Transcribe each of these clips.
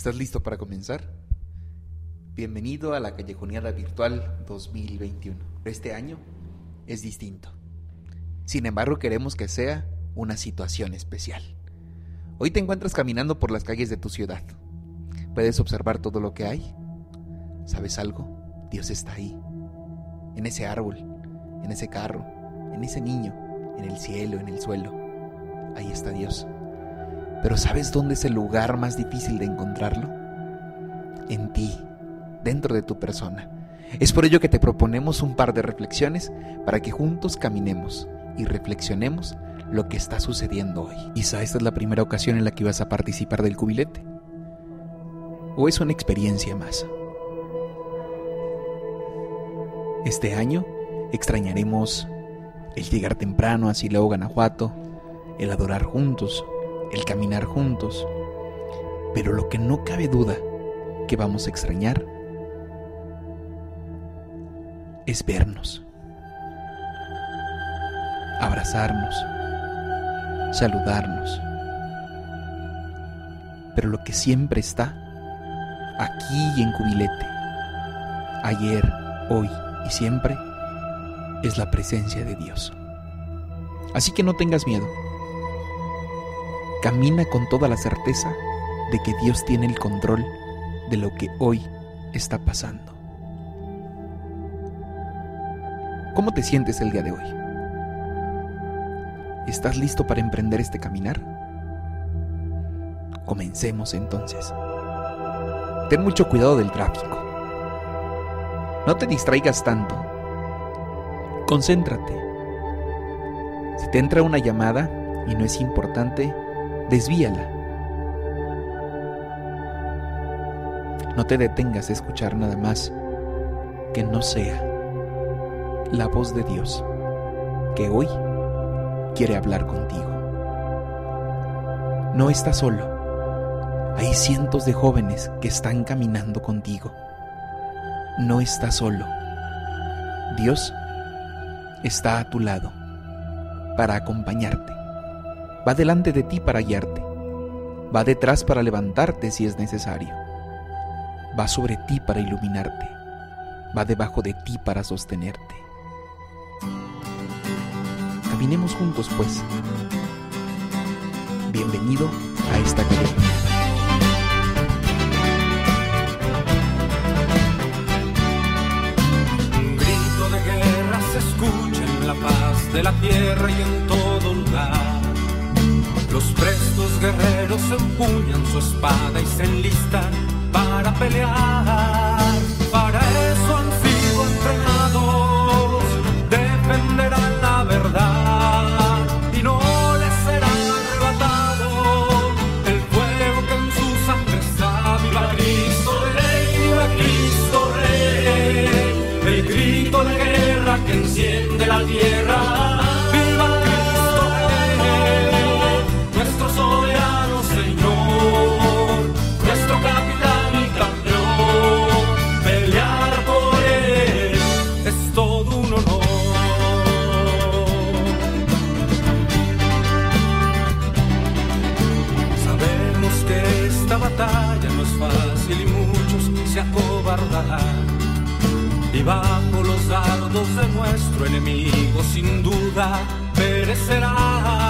¿Estás listo para comenzar? Bienvenido a la Callejoneada Virtual 2021. Este año es distinto. Sin embargo, queremos que sea una situación especial. Hoy te encuentras caminando por las calles de tu ciudad. Puedes observar todo lo que hay. ¿Sabes algo? Dios está ahí. En ese árbol, en ese carro, en ese niño, en el cielo, en el suelo. Ahí está Dios. Pero ¿sabes dónde es el lugar más difícil de encontrarlo? En ti, dentro de tu persona. Es por ello que te proponemos un par de reflexiones para que juntos caminemos y reflexionemos lo que está sucediendo hoy. Quizá esta es la primera ocasión en la que vas a participar del cubilete. ¿O es una experiencia más? Este año extrañaremos el llegar temprano a Silao, Guanajuato, el adorar juntos, el caminar juntos. Pero lo que no cabe duda que vamos a extrañar es vernos, abrazarnos, saludarnos. Pero lo que siempre está aquí en Cubilete, ayer, hoy y siempre, es la presencia de Dios. Así que no tengas miedo. Camina con toda la certeza de que Dios tiene el control de lo que hoy está pasando. ¿Cómo te sientes el día de hoy? ¿Estás listo para emprender este caminar? Comencemos entonces. Ten mucho cuidado del tráfico. No te distraigas tanto. Concéntrate. Si te entra una llamada y no es importante, desvíala. No te detengas a escuchar nada más que no sea la voz de Dios que hoy quiere hablar contigo. No estás solo. Hay cientos de jóvenes que están caminando contigo. No estás solo. Dios está a tu lado para acompañarte. Va delante de ti para guiarte. Va detrás para levantarte si es necesario. Va sobre ti para iluminarte. Va debajo de ti para sostenerte. Caminemos juntos, pues. Bienvenido a esta calle. De la tierra y en todo lugar. Los prestos guerreros empuñan su espada y se enlistan para pelear. Y bajo los dardos de nuestro enemigo sin duda perecerá.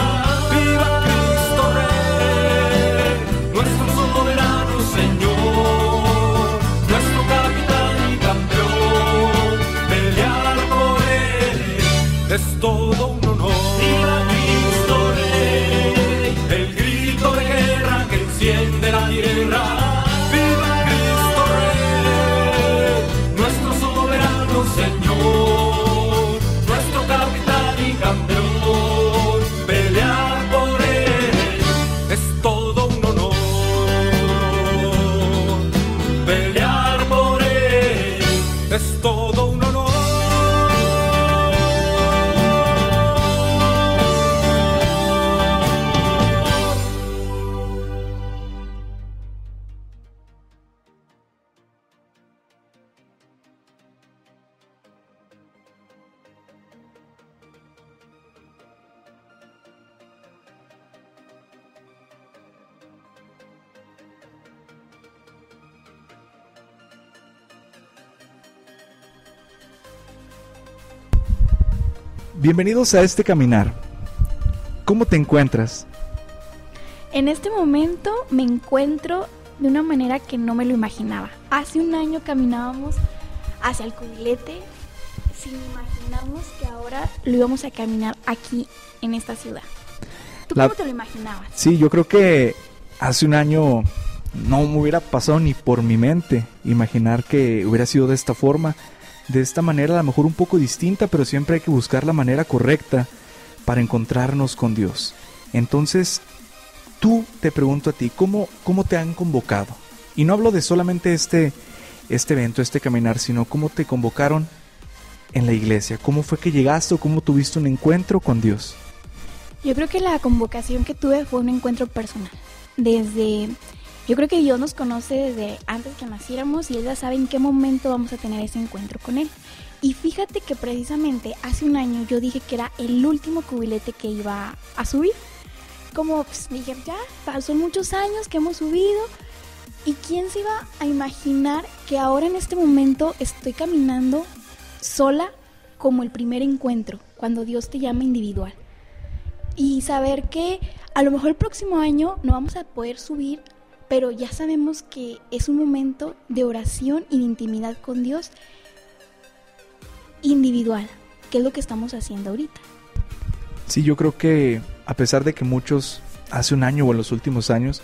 Bienvenidos a este caminar. ¿Cómo te encuentras? En este momento me encuentro de una manera que no me lo imaginaba. Hace un año caminábamos hacia el cubilete sin imaginarnos que ahora lo íbamos a caminar aquí en esta ciudad. ¿Tú La- cómo te lo imaginabas? Sí, yo creo que hace un año no me hubiera pasado ni por mi mente imaginar que hubiera sido de esta forma, de esta manera a lo mejor un poco distinta, pero siempre hay que buscar la manera correcta para encontrarnos con Dios. Entonces, tú te pregunto a ti, ¿cómo, cómo te han convocado? Y no hablo de solamente este, este evento, este caminar, sino cómo te convocaron en la iglesia, cómo fue que llegaste o cómo tuviste un encuentro con Dios. Yo creo que la convocación que tuve fue un encuentro personal. Desde, yo creo que Dios nos conoce desde antes que naciéramos y Él ya sabe en qué momento vamos a tener ese encuentro con Él. Y fíjate que precisamente hace un año yo dije que era el último cubilete que iba a subir. Como pues, dije, ya pasó muchos años que hemos subido. ¿Y quién se iba a imaginar que ahora en este momento estoy caminando sola como el primer encuentro, cuando Dios te llama individual? y saber que a lo mejor el próximo año no vamos a poder subir, pero ya sabemos que es un momento de oración y de intimidad con Dios individual, que es lo que estamos haciendo ahorita. Sí, yo creo que a pesar de que muchos hace un año o en los últimos años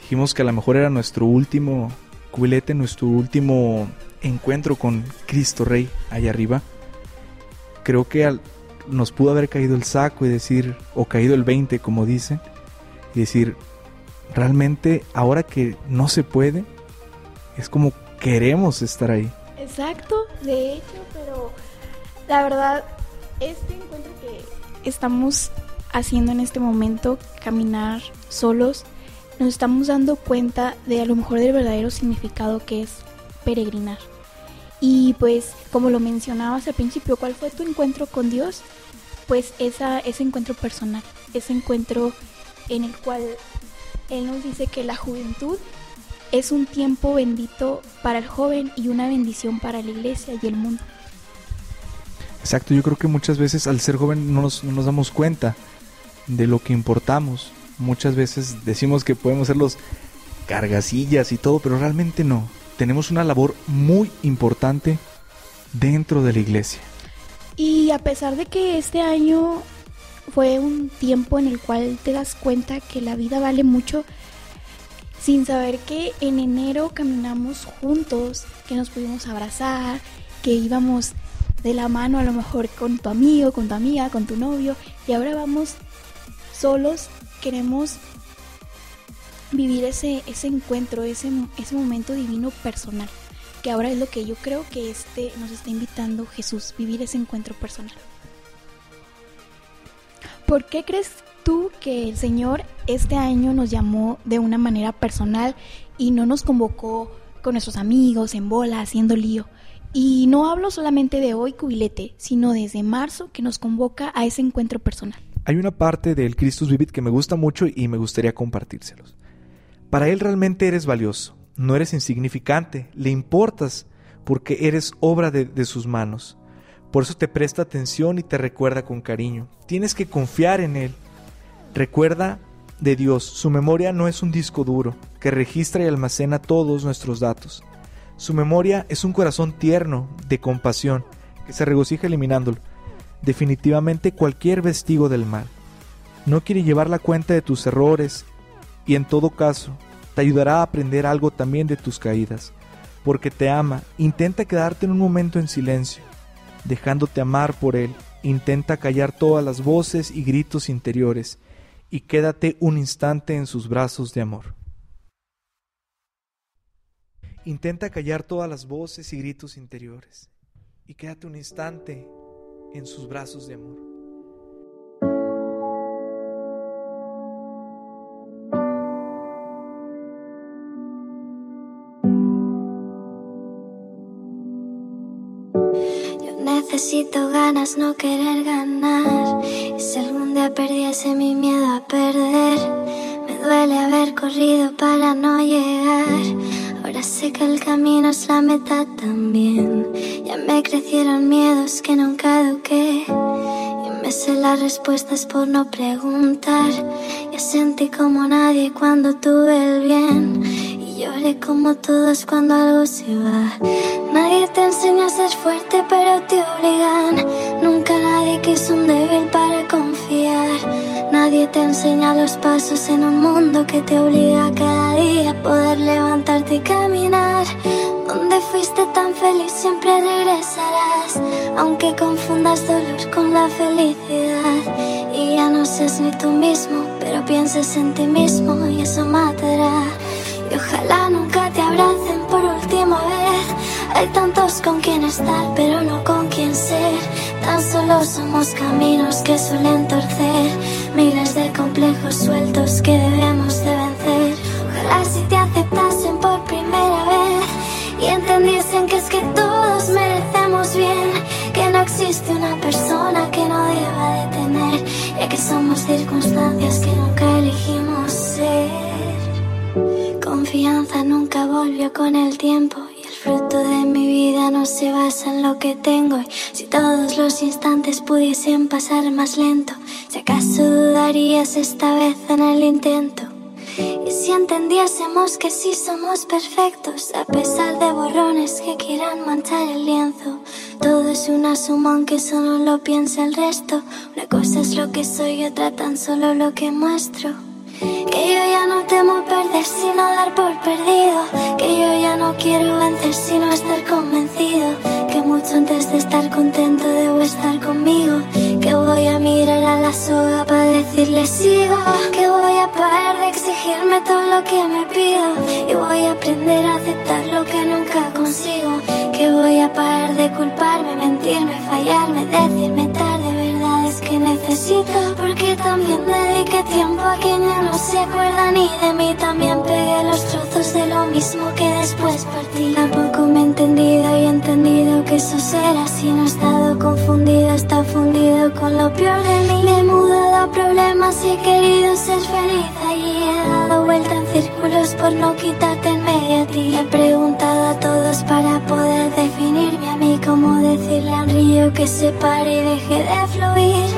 dijimos que a lo mejor era nuestro último cubilete, nuestro último encuentro con Cristo Rey allá arriba, creo que al- nos pudo haber caído el saco y decir, o caído el 20 como dicen, y decir, realmente ahora que no se puede, es como queremos estar ahí. Exacto, de hecho, pero la verdad, este encuentro que estamos haciendo en este momento, caminar solos, nos estamos dando cuenta de a lo mejor del verdadero significado que es peregrinar. Y pues, como lo mencionabas al principio, ¿cuál fue tu encuentro con Dios? Pues esa, ese encuentro personal, ese encuentro en el cual Él nos dice que la juventud es un tiempo bendito para el joven y una bendición para la iglesia y el mundo. Exacto, yo creo que muchas veces al ser joven no nos, no nos damos cuenta de lo que importamos. Muchas veces decimos que podemos ser los cargasillas y todo, pero realmente no. Tenemos una labor muy importante dentro de la iglesia. Y a pesar de que este año fue un tiempo en el cual te das cuenta que la vida vale mucho, sin saber que en enero caminamos juntos, que nos pudimos abrazar, que íbamos de la mano a lo mejor con tu amigo, con tu amiga, con tu novio, y ahora vamos solos, queremos vivir ese, ese encuentro, ese, ese momento divino personal, que ahora es lo que yo creo que este nos está invitando Jesús, vivir ese encuentro personal. ¿Por qué crees tú que el Señor este año nos llamó de una manera personal y no nos convocó con nuestros amigos en bola haciendo lío? Y no hablo solamente de hoy, cubilete, sino desde marzo que nos convoca a ese encuentro personal. Hay una parte del Christus Vivit que me gusta mucho y me gustaría compartírselos. Para Él realmente eres valioso, no eres insignificante, le importas porque eres obra de, de sus manos. Por eso te presta atención y te recuerda con cariño. Tienes que confiar en Él. Recuerda de Dios, su memoria no es un disco duro que registra y almacena todos nuestros datos. Su memoria es un corazón tierno, de compasión, que se regocija eliminándolo. Definitivamente cualquier vestigo del mal. No quiere llevar la cuenta de tus errores y en todo caso, Te ayudará a aprender algo también de tus caídas. Porque te ama, intenta quedarte en un momento en silencio, dejándote amar por Él. Intenta callar todas las voces y gritos interiores y quédate un instante en sus brazos de amor. Intenta callar todas las voces y gritos interiores y quédate un instante en sus brazos de amor. Necesito ganas, no querer ganar. Y si algún día perdiese mi miedo a perder, me duele haber corrido para no llegar Ahora sé que el camino es la meta también. Ya me crecieron miedos que nunca eduqué. Y me sé las respuestas por no preguntar. Ya sentí como nadie cuando tuve el bien. Lloré como todos cuando algo se va. Nadie te enseña a ser fuerte, pero te obligan. Nunca nadie quiso un débil para confiar. Nadie te enseña los pasos en un mundo que te obliga cada día a poder levantarte y caminar. Donde fuiste tan feliz siempre regresarás, aunque confundas dolor con la felicidad. Y ya no seas ni tú mismo, pero pienses en ti mismo y eso matará. Y ojalá nunca te abracen por última vez. Hay tantos con quien estar, pero no con quien ser. Tan solo somos caminos que suelen torcer. Miles de complejos sueltos que debemos de vencer. Ojalá si te aceptasen por primera vez y entendiesen que es que todos merecemos bien. Que no existe una persona que no deba de tener, ya que somos circunstancias que nunca elegimos ser. Confianza nunca volvió con el tiempo y el fruto de mi vida no se basa en lo que tengo. Y si todos los instantes pudiesen pasar más lento, si acaso dudarías esta vez en el intento. Y si entendiésemos que sí somos perfectos, a pesar de borrones que quieran manchar el lienzo, todo es una suma aunque solo lo piensa el resto. Una cosa es lo que soy, otra tan solo lo que muestro. Que yo ya no temo perder sino dar por perdido. Que yo ya no quiero vencer sino estar convencido. Que mucho antes de estar contento debo estar conmigo. Que voy a mirar a la soga para decirle sigo. Que voy a parar de exigirme todo lo que me pido. Y voy a aprender a aceptar lo que nunca consigo. Que voy a parar de culparme, mentirme, fallarme, decirme tarde que necesito. Porque también dediqué tiempo a quien ya no se acuerda ni de mí. También pegué los trozos de lo mismo que después partí. Tampoco me he entendido y he entendido que eso será así. No he estado confundido, está fundido con lo peor de mí. Me he mudado a problemas y he querido ser feliz. Allí he dado vuelta en círculos por no quitarte en medio a ti. He preguntado a todos para poder definirme mí. Como decirle a un río que se pare y deje de fluir.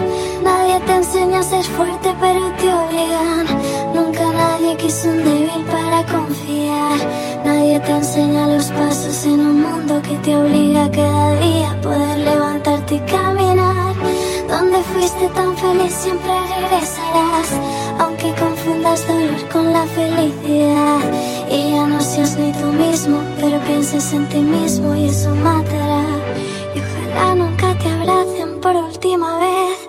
Nadie te enseña a ser fuerte, pero te obligan. Nunca nadie quiso un débil para confiar. Nadie te enseña los pasos en un mundo que te obliga cada día a poder levantarte y caminar. Donde fuiste tan feliz siempre regresarás, aunque confundas dolor con la felicidad. Y ya no seas ni tú mismo, pero pienses en ti mismo y eso matará. Y ojalá nunca te abracen por última vez.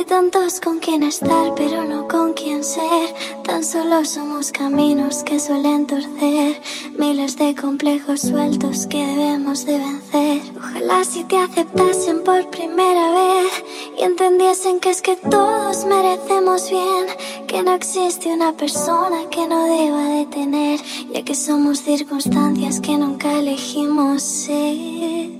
Hay tantos con quien estar, pero no con quien ser. Tan solo somos caminos que suelen torcer. Miles de complejos sueltos que debemos de vencer. Ojalá si te aceptasen por primera vez y entendiesen que es que todos merecemos bien. Que no existe una persona que no deba de tener, ya que somos circunstancias que nunca elegimos ser.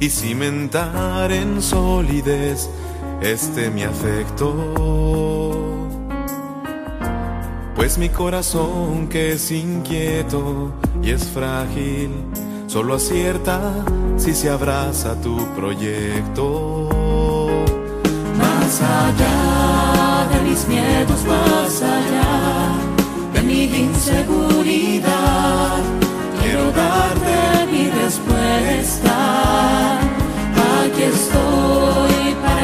y cimentar en solidez este mi afecto. Pues mi corazón que es inquieto y es frágil, solo acierta si se abraza tu proyecto. Más allá de mis miedos, más allá de mi inseguridad,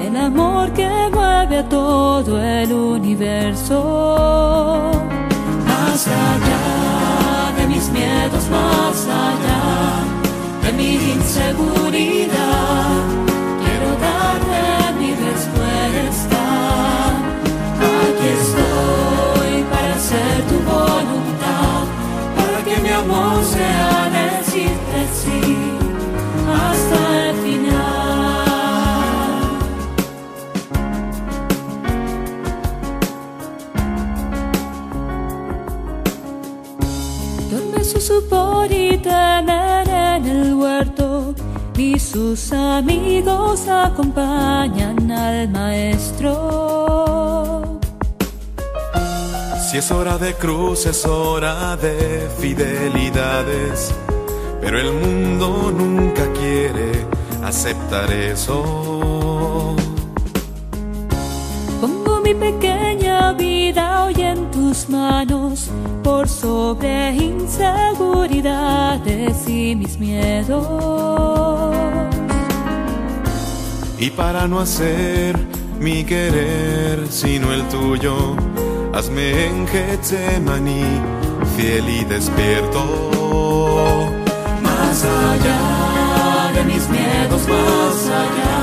el amor que mueve a todo el universo. Más allá de mis miedos, más allá de mi inseguridad, quiero darte mi respuesta. Aquí estoy para hacer tu voluntad, para que mi amor sea decirte sí Duerme su supor y temer en el huerto, y sus amigos acompañan al maestro. Si es hora de cruz, es hora de fidelidades, pero el mundo nunca quiere aceptar eso. Pongo mi pequeña vida hoy en tus manos por sobre inseguridades y mis miedos. Y para no hacer mi querer sino el tuyo, hazme en Getsemaní fiel y despierto. Más allá de mis miedos, más allá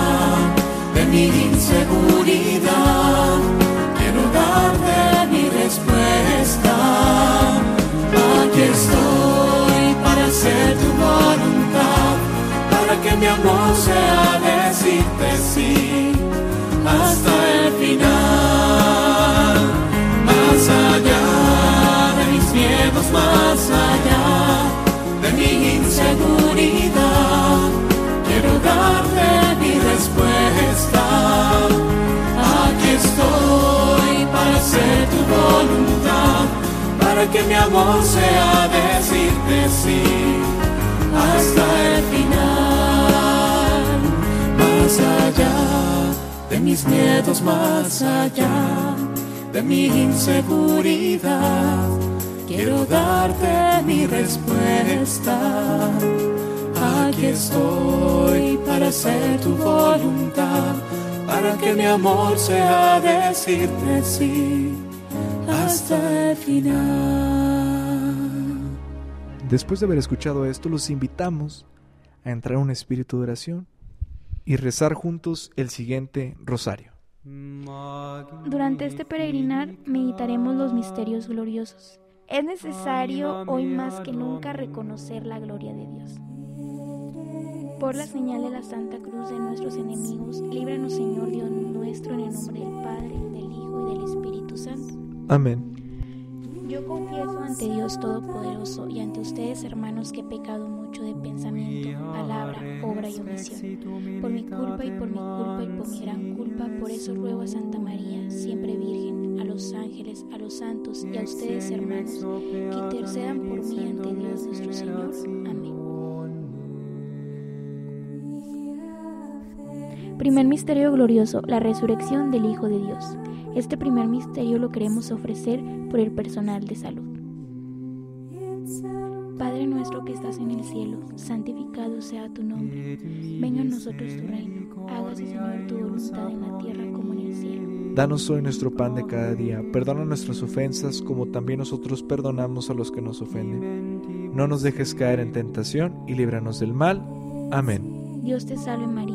de mi inseguridad, quiero darte mi respuesta. Que mi amor sea decirte sí hasta el final. Más allá de mis miedos, más allá de mi inseguridad, quiero darte mi respuesta. Aquí estoy para hacer tu voluntad, para que mi amor sea decirte sí hasta el final. Mis miedos, más allá de mi inseguridad. Quiero darte mi respuesta. Aquí estoy para hacer tu voluntad, para que mi amor sea decirte sí hasta el final. Después de haber escuchado esto, los invitamos a entrar en un espíritu de oración y rezar juntos el siguiente rosario. Durante este peregrinar meditaremos los misterios gloriosos. Es necesario hoy más que nunca reconocer la gloria de Dios. Por la señal de la Santa Cruz de nuestros enemigos, líbranos Señor Dios nuestro en el nombre del Padre, del Hijo y del Espíritu Santo. Amén. Yo confieso ante Dios Todopoderoso y ante ustedes, hermanos, que he pecado mucho de pensamiento, palabra, obra y omisión. Por mi culpa y por mi culpa y por mi gran culpa, por eso ruego a Santa María, siempre Virgen, a los ángeles, a los santos y a ustedes, hermanos, que intercedan por mí ante Dios nuestro Señor. Primer misterio glorioso, la resurrección del Hijo de Dios. Este primer misterio lo queremos ofrecer por el personal de salud. Padre nuestro que estás en el cielo, santificado sea tu nombre. Venga a nosotros tu reino. Hágase, Señor, tu voluntad en la tierra como en el cielo. Danos hoy nuestro pan de cada día. Perdona nuestras ofensas como también nosotros perdonamos a los que nos ofenden. No nos dejes caer en tentación y líbranos del mal. Amén. Dios te salve María,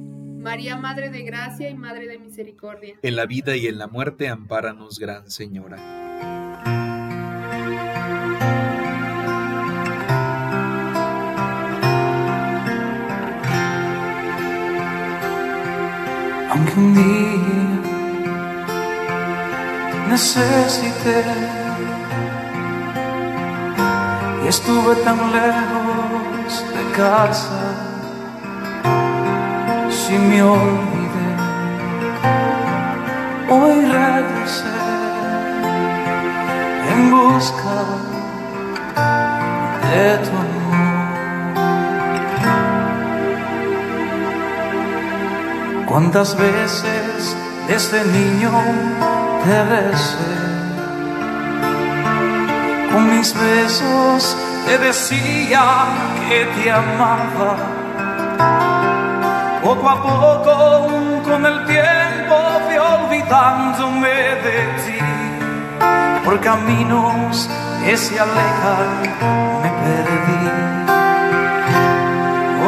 María, Madre de Gracia y Madre de Misericordia. En la vida y en la muerte, ampáranos, Gran Señora. Aunque un día necesité y estuve tan lejos de casa, si me olvidé, hoy regresé en busca de tu amor. Cuántas veces desde niño te besé, con mis besos te decía que te amaba. Poco a poco, con el tiempo fui olvidándome de ti, por caminos que se alejan me perdí.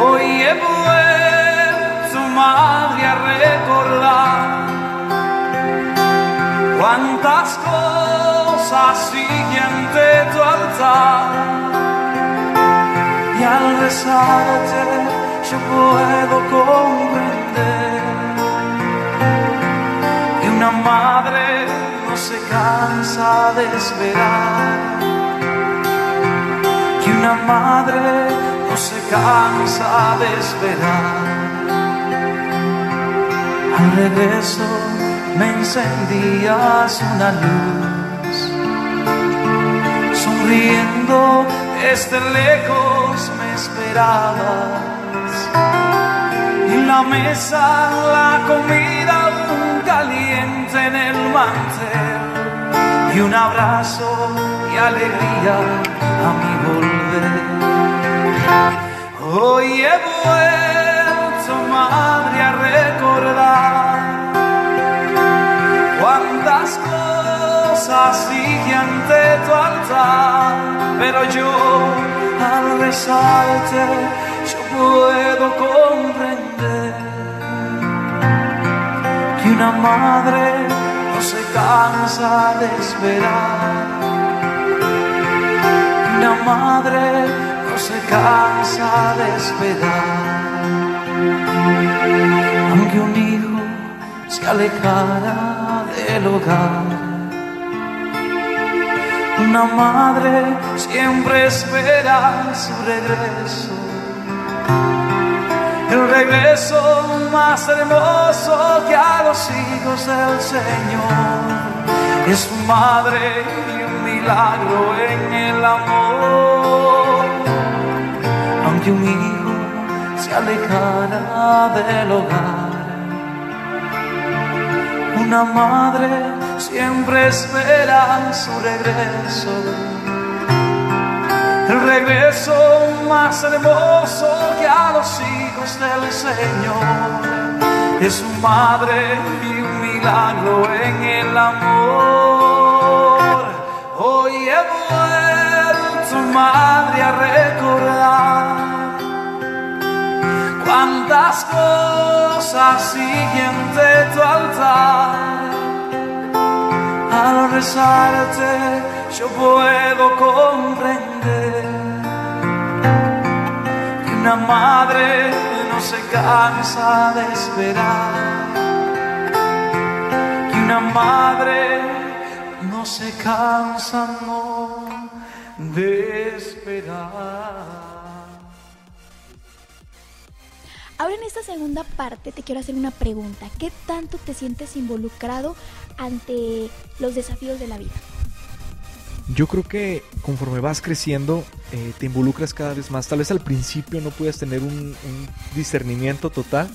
Hoy he vuelto, madre, a recordar cuántas cosas siguen de tu altar. Y al rezarte puedo comprender que una madre no se cansa esperar. Que una madre no se cansa de esperar. Al regreso me encendías una luz. Sonriendo desde lejos me esperabas. La mesa, la comida caliente en el mantel. Y un abrazo y alegría a mi volver. Hoy he vuelto, madre, a recordar cuántas cosas sigue ante tu altar, pero yo al besarte yo puedo comprender una madre no se cansa de esperar, una madre no se cansa de esperar, aunque un hijo se alejara del hogar. Una madre siempre espera su regreso. Regreso más hermoso que a los hijos del Señor. Es su madre y un milagro en el amor. Aunque un hijo se alejara del hogar una madre siempre espera su regreso. El regreso más hermoso que a los hijos del Señor es su madre y un milagro en el amor. Hoy he vuelto, madre, a recordar cuántas cosas siguen de tu altar. Al rezarte yo puedo comprender una madre se cansa de esperar. Que una madre no se cansa no de esperar. Ahora en esta segunda parte te quiero hacer una pregunta. ¿Qué tanto te sientes involucrado ante los desafíos de la vida? Yo creo que conforme vas creciendo eh, te involucras cada vez más. Tal vez al principio no puedas tener un, discernimiento total,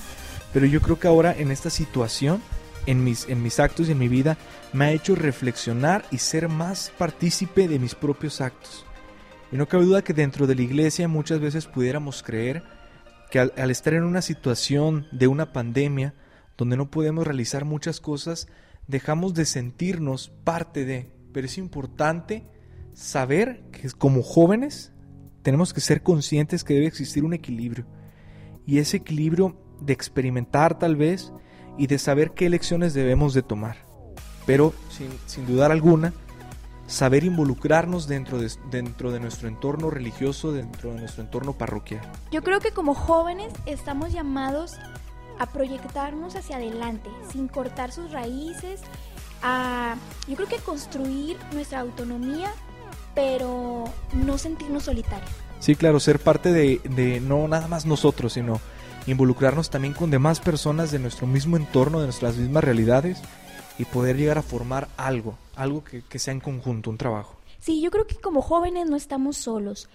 pero yo creo que ahora en esta situación, en mis, en mis actos y en mi vida, me ha hecho reflexionar y ser más partícipe de mis propios actos. Y no cabe duda que dentro de la iglesia muchas veces pudiéramos creer que al, estar en una situación de una pandemia donde no podemos realizar muchas cosas, dejamos de sentirnos parte de. Pero es importante saber que como jóvenes tenemos que ser conscientes que debe existir un equilibrio. Y ese equilibrio de experimentar tal vez y de saber qué lecciones debemos de tomar. Pero sin, sin dudar alguna, saber involucrarnos dentro de, dentro de nuestro entorno religioso, dentro de nuestro entorno parroquial. Yo creo que como jóvenes estamos llamados a proyectarnos hacia adelante, sin cortar sus raíces, a yo creo que construir nuestra autonomía, pero no sentirnos solitarios. Sí, claro, ser parte de, de no nada más nosotros, sino involucrarnos también con demás personas de nuestro mismo entorno, de nuestras mismas realidades y poder llegar a formar algo, algo que, que, sea en conjunto, un trabajo. Sí, yo creo que como jóvenes no estamos solos.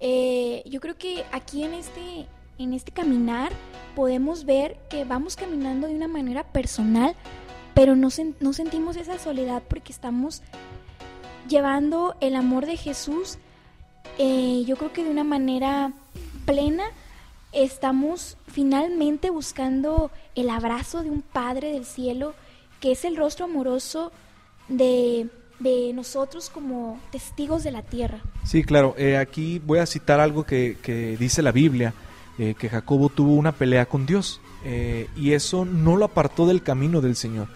Eh, yo creo que aquí en este, en este caminar podemos ver que vamos caminando de una manera personal, pero no, sentimos esa soledad porque estamos llevando el amor de Jesús, eh, yo creo que de una manera plena estamos finalmente buscando el abrazo de un Padre del cielo que es el rostro amoroso de, nosotros como testigos de la tierra. Sí, claro. Eh, aquí voy a citar algo que, dice la Biblia, eh, que Jacobo tuvo una pelea con Dios y eso no lo apartó del camino del Señor.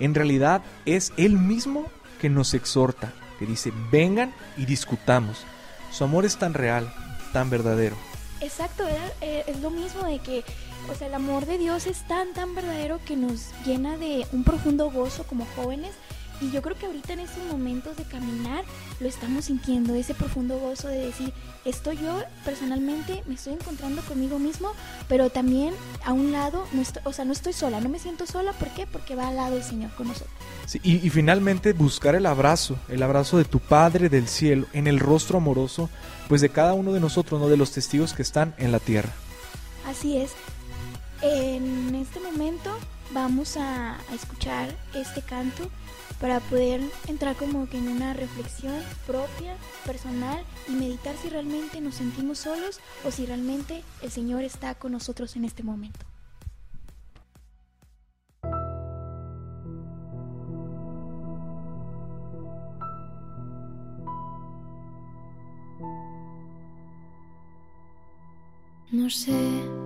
En realidad es Él mismo que nos exhorta, que dice, vengan y discutamos. Su amor es tan real, tan verdadero. Exacto, es lo mismo de que o sea, el amor de Dios es tan, tan verdadero que nos llena de un profundo gozo como jóvenes Y yo creo que ahorita en estos momentos de caminar lo estamos sintiendo, ese profundo gozo de decir, estoy yo personalmente, me estoy encontrando conmigo mismo, pero también a un lado, no estoy, o sea, no estoy sola, no me siento sola, ¿por qué? Porque va al lado del Señor con nosotros. Sí, y, y finalmente buscar el abrazo, el abrazo de tu Padre del cielo, en el rostro amoroso, pues de cada uno de nosotros, no de los testigos que están en la tierra. Así es. En este momento vamos a, escuchar este canto para poder entrar como que en una reflexión propia, personal y meditar si realmente nos sentimos solos o si realmente el Señor está con nosotros en este momento. No sé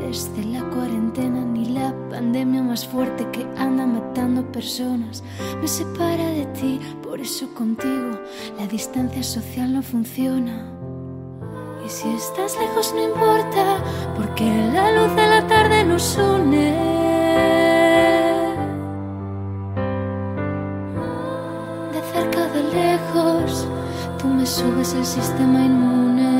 Desde la cuarentena ni la pandemia más fuerte que anda matando personas me separa de ti, por eso contigo la distancia social no funciona. Y si estás lejos no importa, porque la luz de la tarde nos une. De cerca de lejos, tú me subes el sistema inmune.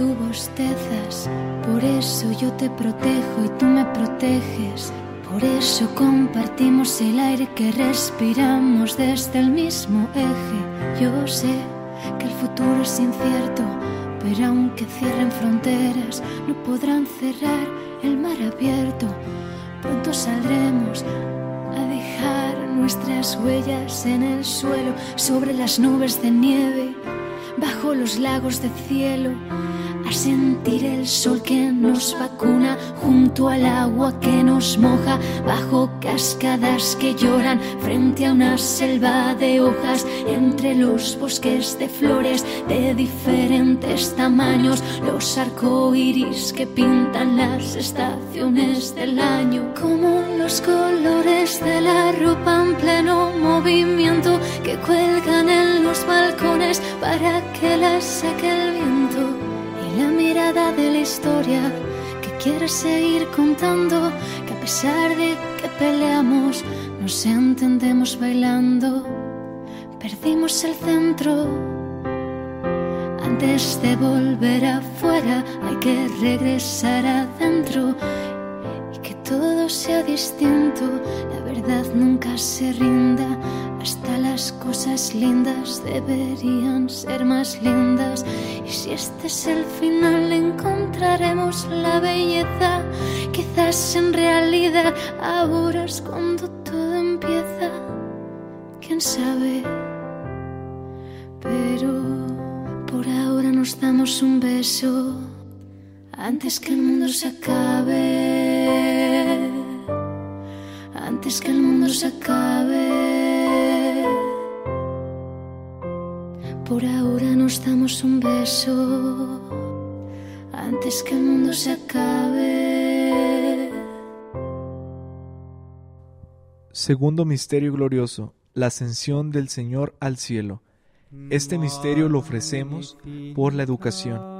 tú bostezas, por eso yo te protejo y tú me proteges. Por eso compartimos el aire que respiramos desde el mismo eje. Yo sé que el futuro es incierto, pero aunque cierren fronteras, no podrán cerrar el mar abierto. Pronto saldremos a dejar nuestras huellas en el suelo, sobre las nubes de nieve, bajo los lagos de cielo, a sentir el sol que nos vacuna, junto al agua que nos moja, bajo cascadas que lloran, frente a una selva de hojas, entre los bosques de flores de diferentes tamaños, los arcoíris que pintan las estaciones del año, como los colores de la ropa en pleno movimiento que cuelgan en los balcones para que las saque el viento la mirada de la historia que quiere seguir contando que a pesar de que peleamos nos entendemos bailando. Perdimos el centro. Antes de volver afuera hay que regresar adentro todo sea distinto la verdad nunca se rinda. Hasta las cosas lindas deberían ser más lindas. Y si este es el final encontraremos la belleza. Quizás en realidad ahora es cuando todo empieza. Quién sabe pero por ahora nos damos un beso antes que el mundo se acabe antes que el mundo se acabe. Por ahora nos damos un beso antes que el mundo se acabe. Segundo misterio glorioso, la ascensión del Señor al cielo. Este misterio lo ofrecemos por la educación.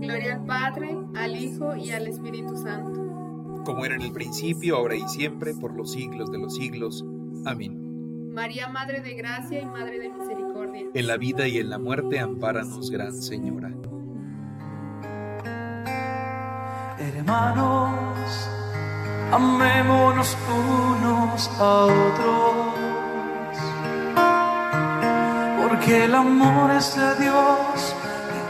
Gloria al Padre, al Hijo y al Espíritu Santo. como era en el principio, ahora y siempre, por los siglos de los siglos. Amén. María, Madre de Gracia y Madre de Misericordia. En la vida y en la muerte, ampáranos, Gran Señora. Hermanos, amémonos unos a otros, porque el amor es de Dios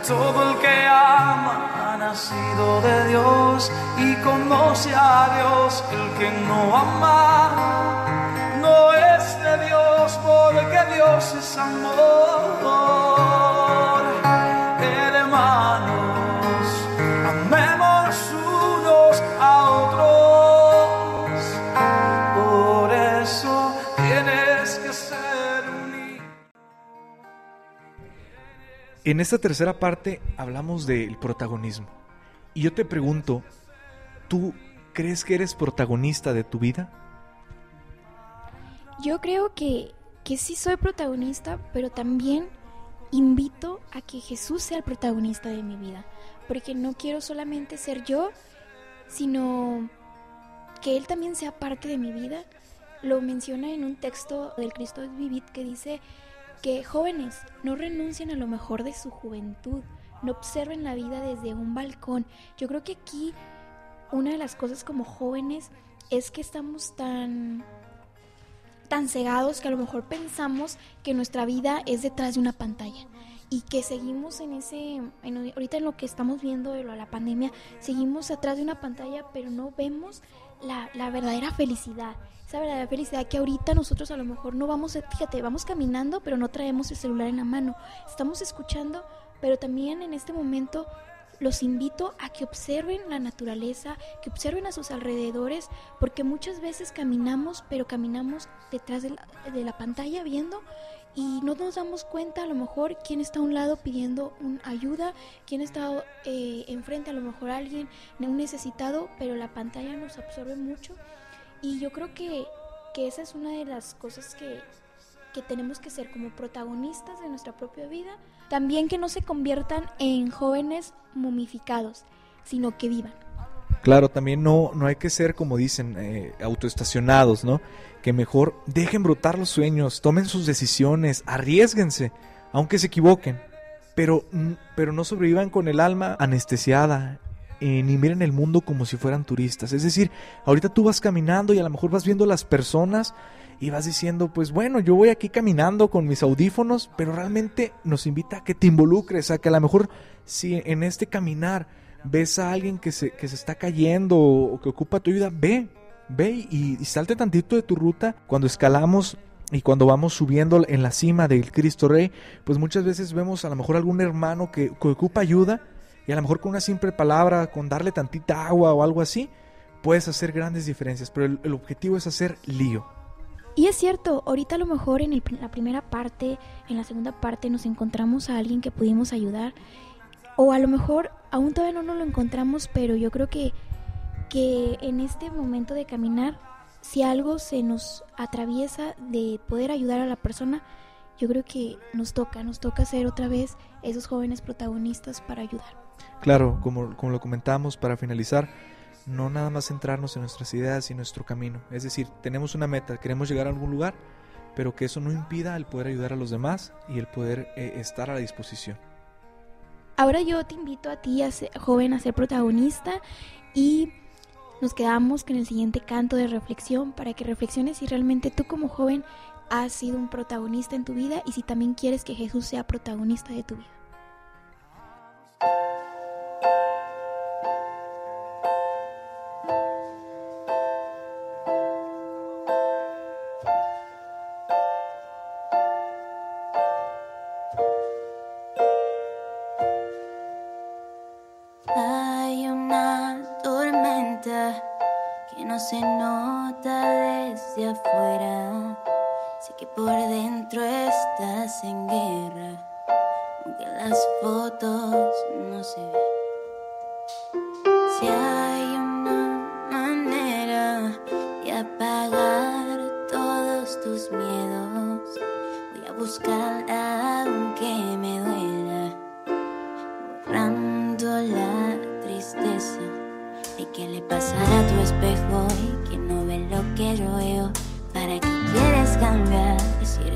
todo el que ama ha nacido de Dios y conoce a Dios. El que no ama no es de Dios, porque Dios es amor. En esta tercera parte hablamos del protagonismo. Y yo te pregunto, ¿tú crees que eres protagonista de tu vida? Yo creo que, que sí soy protagonista, pero también invito a que Jesús sea el protagonista de mi vida. Porque no quiero solamente ser yo, sino que Él también sea parte de mi vida. Lo menciona en un texto del Cristo Vivit que dice que jóvenes no renuncien a lo mejor de su juventud, no observen la vida desde un balcón. Yo creo que aquí una de las cosas como jóvenes es que estamos tan tan cegados que a lo mejor pensamos que nuestra vida es detrás de una pantalla y que seguimos en ese, en- ahorita en lo que estamos viendo de lo la pandemia, seguimos atrás de una pantalla, pero no vemos la, la verdadera felicidad. Esa verdadera felicidad que ahorita nosotros a lo mejor no vamos, fíjate, vamos caminando, pero no traemos el celular en la mano. Estamos escuchando, pero también en este momento los invito a que observen la naturaleza, que observen a sus alrededores, porque muchas veces caminamos, pero caminamos detrás de la, de la pantalla viendo y no nos damos cuenta a lo mejor quién está a un lado pidiendo ayuda, quién está eh, enfrente a lo mejor alguien, un necesitado, pero la pantalla nos absorbe mucho y yo creo que, que esa es una de las cosas que, que tenemos que ser como protagonistas de nuestra propia vida. También que no se conviertan en jóvenes momificados, sino que vivan. Claro, también no, no hay que ser, como dicen, eh, autoestacionados, ¿no? Que mejor dejen brotar los sueños, tomen sus decisiones, arriesguense, aunque se equivoquen, pero, pero no sobrevivan con el alma anestesiada, eh, ni miren el mundo como si fueran turistas. Es decir, ahorita tú vas caminando y a lo mejor vas viendo las personas y vas diciendo, pues bueno, yo voy aquí caminando con mis audífonos, pero realmente nos invita a que te involucres, a que a lo mejor si en este caminar ves a alguien que se, que se está cayendo o que ocupa tu ayuda, ve, ve y, y salte tantito de tu ruta. Cuando escalamos y cuando vamos subiendo en la cima del Cristo Rey, pues muchas veces vemos a lo mejor algún hermano que, que ocupa ayuda y a lo mejor con una simple palabra, con darle tantita agua o algo así, puedes hacer grandes diferencias, pero el, objetivo es hacer lío. Y es cierto, ahorita a lo mejor en la primera parte, en la segunda parte nos encontramos a alguien que pudimos ayudar o a lo mejor aún todavía no nos lo encontramos, pero yo creo que, que en este momento de caminar, si algo se nos atraviesa de poder ayudar a la persona, yo creo que nos toca, nos toca ser otra vez esos jóvenes protagonistas para ayudar. Claro, como, como lo comentamos para finalizar, no nada más centrarnos en nuestras ideas y nuestro camino. Es decir, tenemos una meta, queremos llegar a algún lugar, pero que eso no impida el poder ayudar a los demás y el poder eh, estar a la disposición. Ahora yo te invito a ti, a ser- joven, a ser protagonista y nos quedamos con el siguiente canto de reflexión para que reflexiones si realmente tú como joven has sido un protagonista en tu vida y si también quieres que Jesús sea protagonista de tu vida.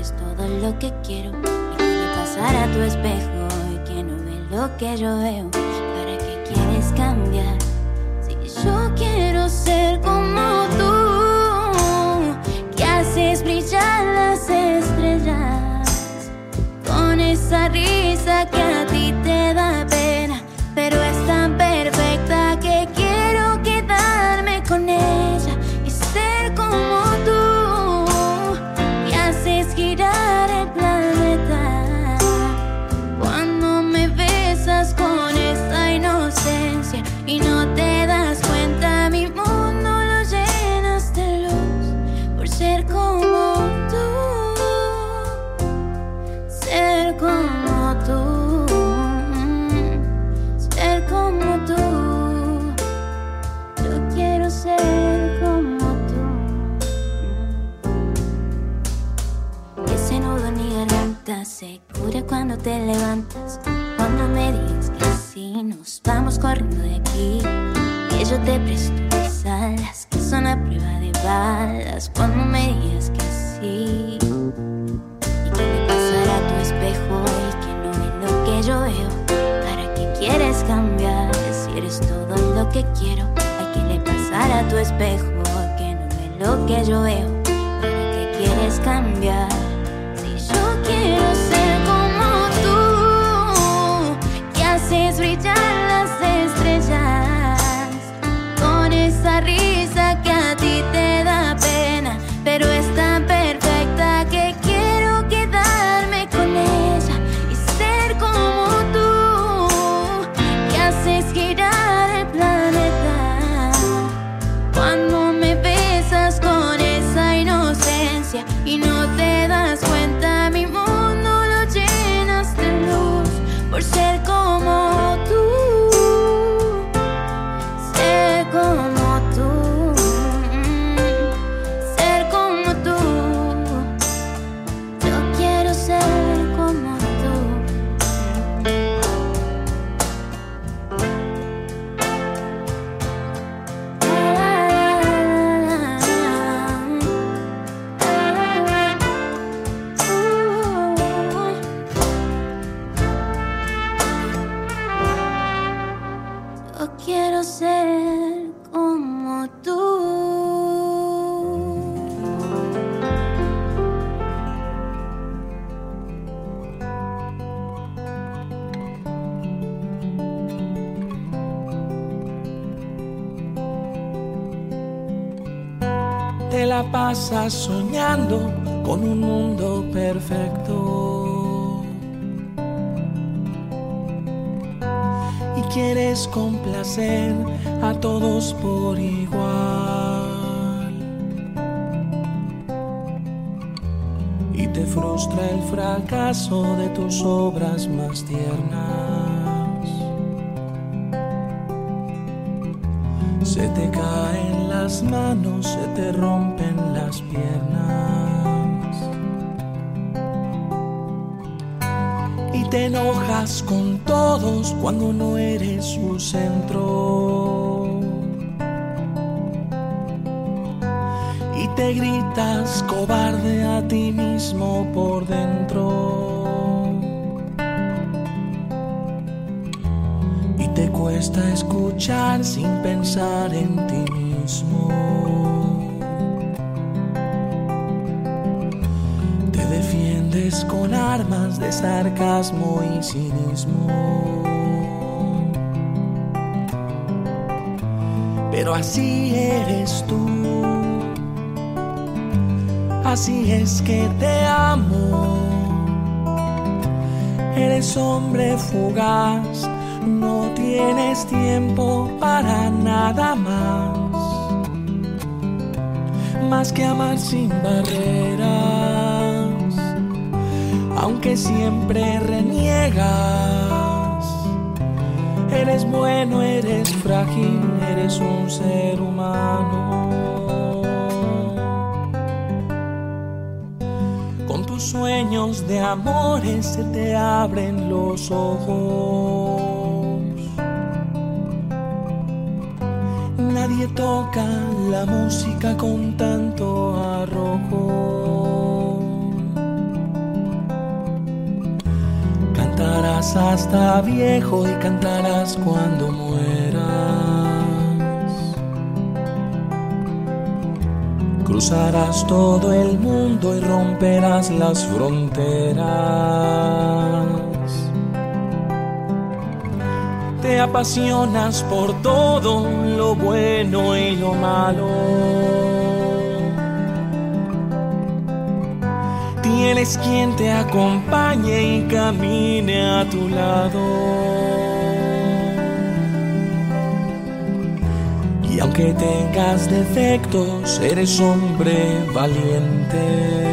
Y todo lo que quiero. Hay que le pasar a tu espejo y que no ve lo que yo veo. ¿Para que quieres cambiar? Si yo quiero ser como cuando te levantas. Cuando me digas que sí, nos vamos corriendo de aquí. Que yo te presto mis alas, que son a prueba de balas. Cuando me digas que sí. Y que le pasará tu espejo y que no ve lo que yo veo. ¿Para qué quieres cambiar? Si eres todo lo que quiero. Hay que le pasar a tu espejo que no ve lo que yo veo. ¿Para qué quieres cambiar? Obras más tiernas. Se te caen las manos, se te rompen las piernas. Y te enojas con todos cuando no eres su centro. Y te gritas cobarde a ti mismo por dentro. Cuesta escuchar sin pensar en ti mismo. Te defiendes con armas de sarcasmo y cinismo. Pero así eres tú. Así es que te amo. Eres hombre fugaz, tienes tiempo para nada más. Más que amar sin barreras, aunque siempre reniegas. Eres bueno, eres frágil, eres un ser humano. Con tus sueños de amores se te abren los ojos. Toca la música con tanto arrojo. Cantarás hasta viejo y cantarás cuando mueras. Cruzarás todo el mundo y romperás las fronteras. Apasionas por todo lo bueno y lo malo. Tienes quien te acompañe y camine a tu lado. Y aunque tengas defectos, eres hombre valiente.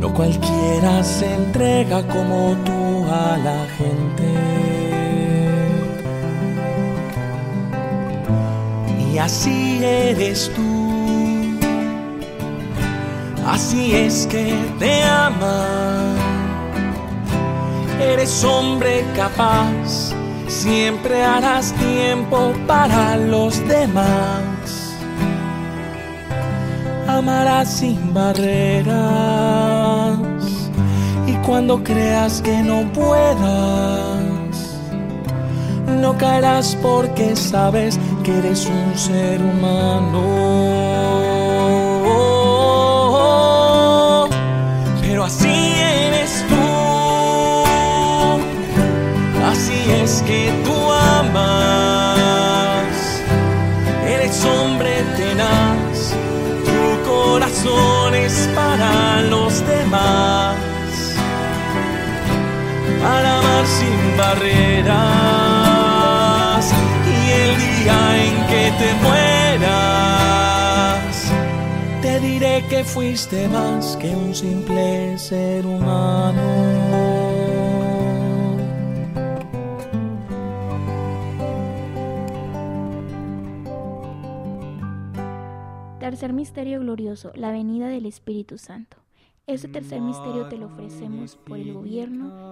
No cualquiera se entrega como tú a la gente. Y así eres tú. Así es que te ama. Eres hombre capaz siempre harás tiempo para los demás. Amarás sin barreras cuando creas que no puedas, no caerás porque sabes que eres un ser humano. Pero así eres tú. Así es que tú para amar sin barreras y el día en que te mueras, te diré que fuiste más que un simple ser humano. Tercer misterio glorioso, la venida del Espíritu Santo. Este tercer misterio te lo ofrecemos por el gobierno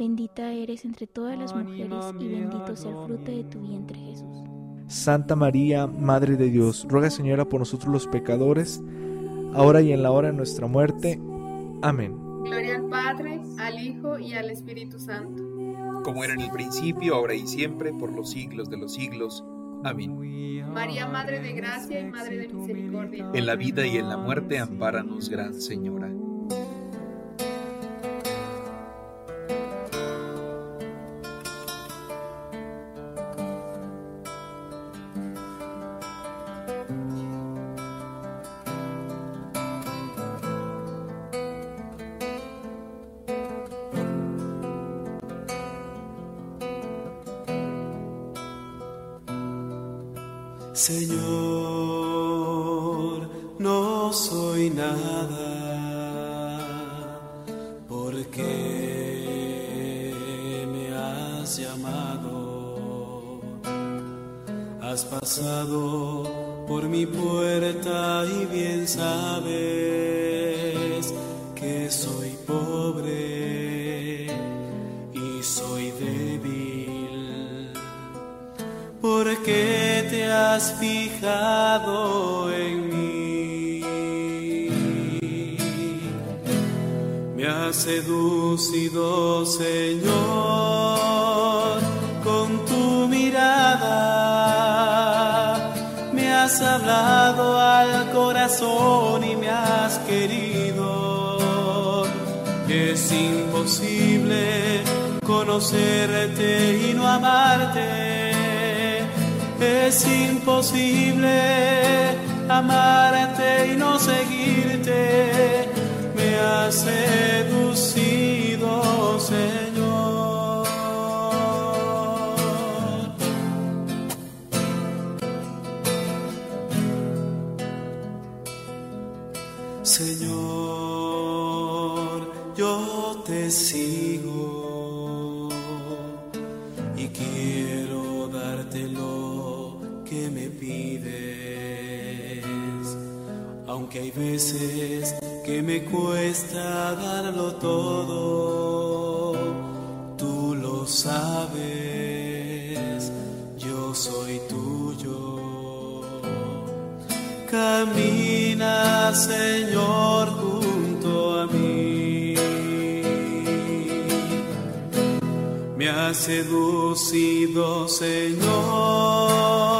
Bendita eres entre todas las mujeres y bendito sea el fruto de tu vientre Jesús. Santa María, Madre de Dios, ruega Señora por nosotros los pecadores, ahora y en la hora de nuestra muerte. Amén. Gloria al Padre, al Hijo y al Espíritu Santo. Como era en el principio, ahora y siempre, por los siglos de los siglos. Amén. María, Madre de Gracia y Madre de Misericordia. En la vida y en la muerte, ampáranos, Gran Señora. Porque te has fijado en mí. Me has seducido, Señor, con tu mirada. Me has hablado al corazón y me has querido. Es imposible conocerte y no amarte. Es imposible amarte y no seguirte. Me has seducido, Señor. Veces que me cuesta darlo todo, tú lo sabes, yo soy tuyo. camina, Señor, junto a mí. Me has seducido, Señor,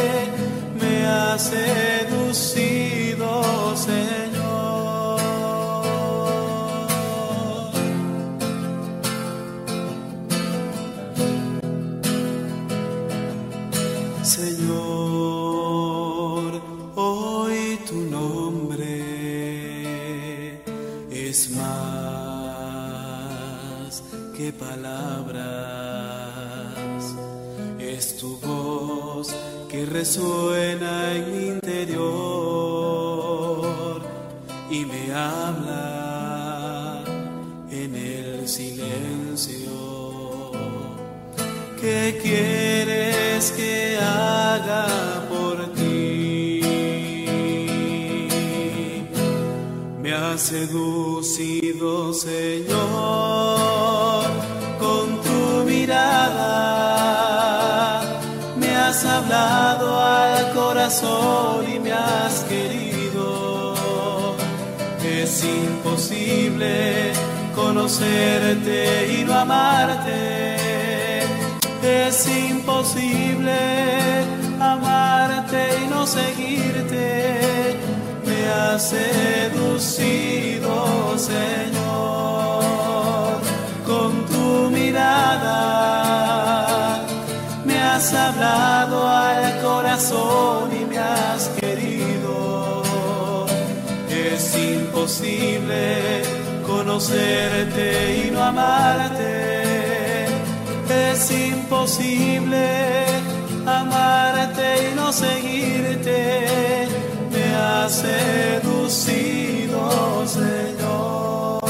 Resuena en mi interior y me habla en el silencio. ¿Qué quieres que haga por ti? Me has seducido, Señor, imposible conocerte y no amarte. Es imposible amarte y no seguirte. Me has seducido, Señor, con tu mirada. Me has hablado al corazón y me has imposible conocerte y no amarte. Es imposible amarte y no seguirte. Me has seducido, Señor.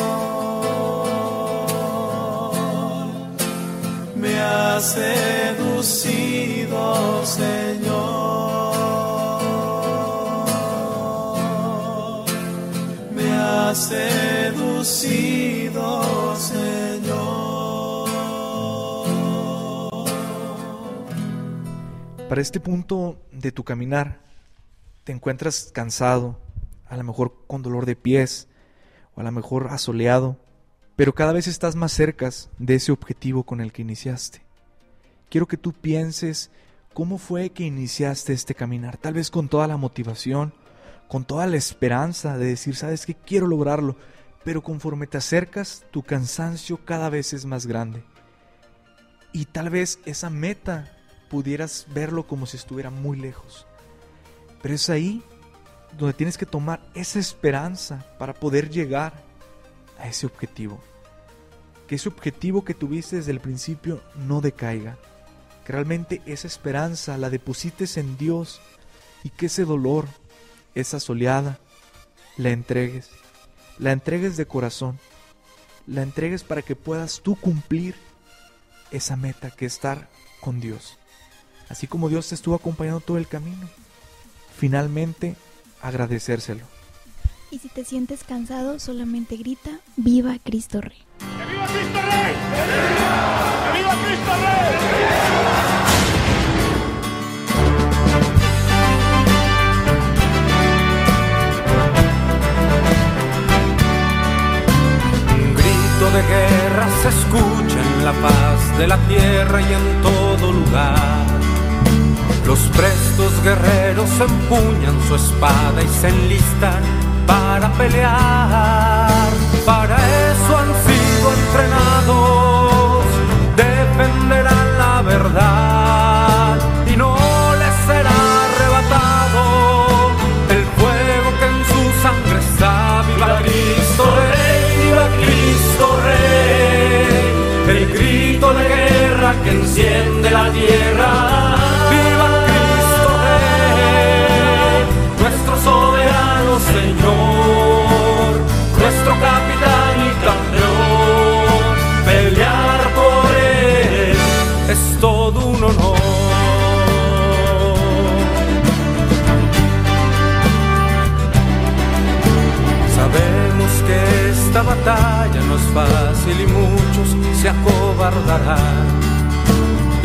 Me has seducido, Señor. Señor. Para este punto de tu caminar, te encuentras cansado, a lo mejor con dolor de pies, o a lo mejor asoleado, pero cada vez estás más cerca de ese objetivo con el que iniciaste. Quiero que tú pienses cómo fue que iniciaste este caminar, tal vez con toda la motivación, con toda la esperanza de decir, sabes que quiero lograrlo, pero conforme te acercas, tu cansancio cada vez es más grande. Y tal vez esa meta pudieras verlo como si estuviera muy lejos. Pero es ahí donde tienes que tomar esa esperanza para poder llegar a ese objetivo. Que ese objetivo que tuviste desde el principio no decaiga. Que realmente esa esperanza la deposites en Dios y que ese dolor, esa soleada, la entregues. La entregues de corazón. La entregues para que puedas tú cumplir esa meta que es estar con Dios. Así como Dios te estuvo acompañando todo el camino. Finalmente, agradecérselo. Y si te sientes cansado, solamente grita, viva Cristo Rey. ¡Que viva Cristo Rey! ¡Que viva Cristo Rey! De guerra se escucha en la paz de la tierra y en todo lugar. Los prestos guerreros empuñan su espada y se enlistan para pelear. Para enciende la tierra. Viva Cristo Rey, nuestro soberano Señor, nuestro capitán y campeón. Pelear por Él es todo un honor. Sabemos que esta batalla no es fácil y muchos se acobardarán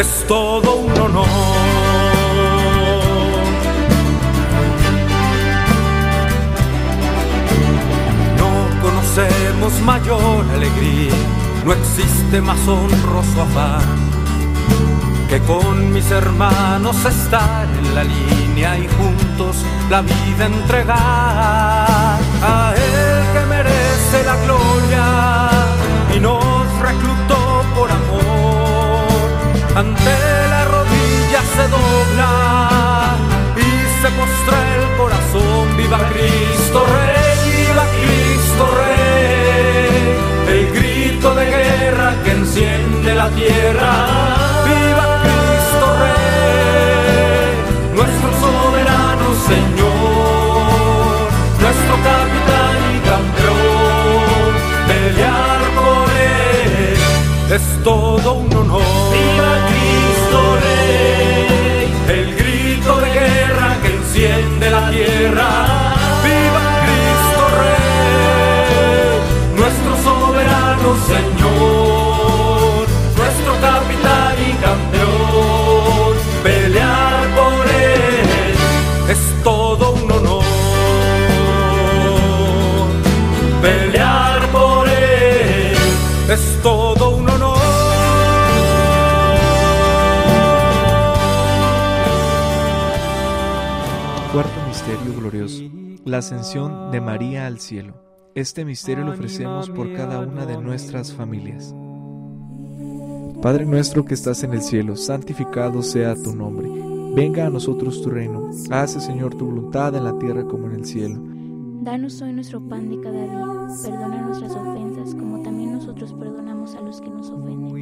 Es todo un honor. No conocemos mayor alegría, no existe más honroso afán que con mis hermanos estar en la línea y juntos la vida entregar a Él que merece Viva Cristo Rey, viva Cristo Rey. El grito de guerra que enciende la tierra. Señor, nuestro capitán y campeón. Pelear por él es todo un honor. Pelear por él es todo un honor. Cuarto misterio glorioso, la ascensión de María al cielo. Este misterio lo ofrecemos por cada una de nuestras familias. Padre nuestro que estás en el cielo, santificado sea tu nombre. Venga a nosotros tu reino. Hace, Señor, tu voluntad en la tierra como en el cielo. Danos hoy nuestro pan de cada día. Perdona nuestras ofensas como también nosotros perdonamos a los que nos ofenden.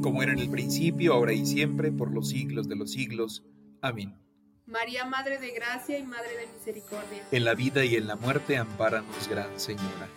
como era en el principio, ahora y siempre, por los siglos de los siglos. Amén. María, Madre de Gracia y Madre de Misericordia. En la vida y en la muerte, ampáranos, Gran Señora.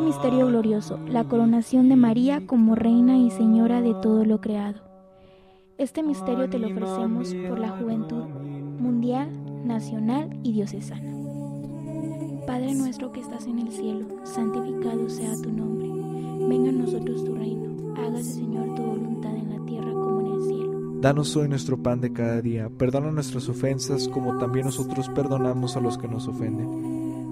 Misterio glorioso, la coronación de María como reina y señora de todo lo creado. Este misterio te lo ofrecemos por la juventud mundial, nacional y diocesana. Padre nuestro que estás en el cielo, santificado sea tu nombre. Venga a nosotros tu reino. Hágase, Señor, tu voluntad en la tierra como en el cielo. Danos hoy nuestro pan de cada día. Perdona nuestras ofensas como también nosotros perdonamos a los que nos ofenden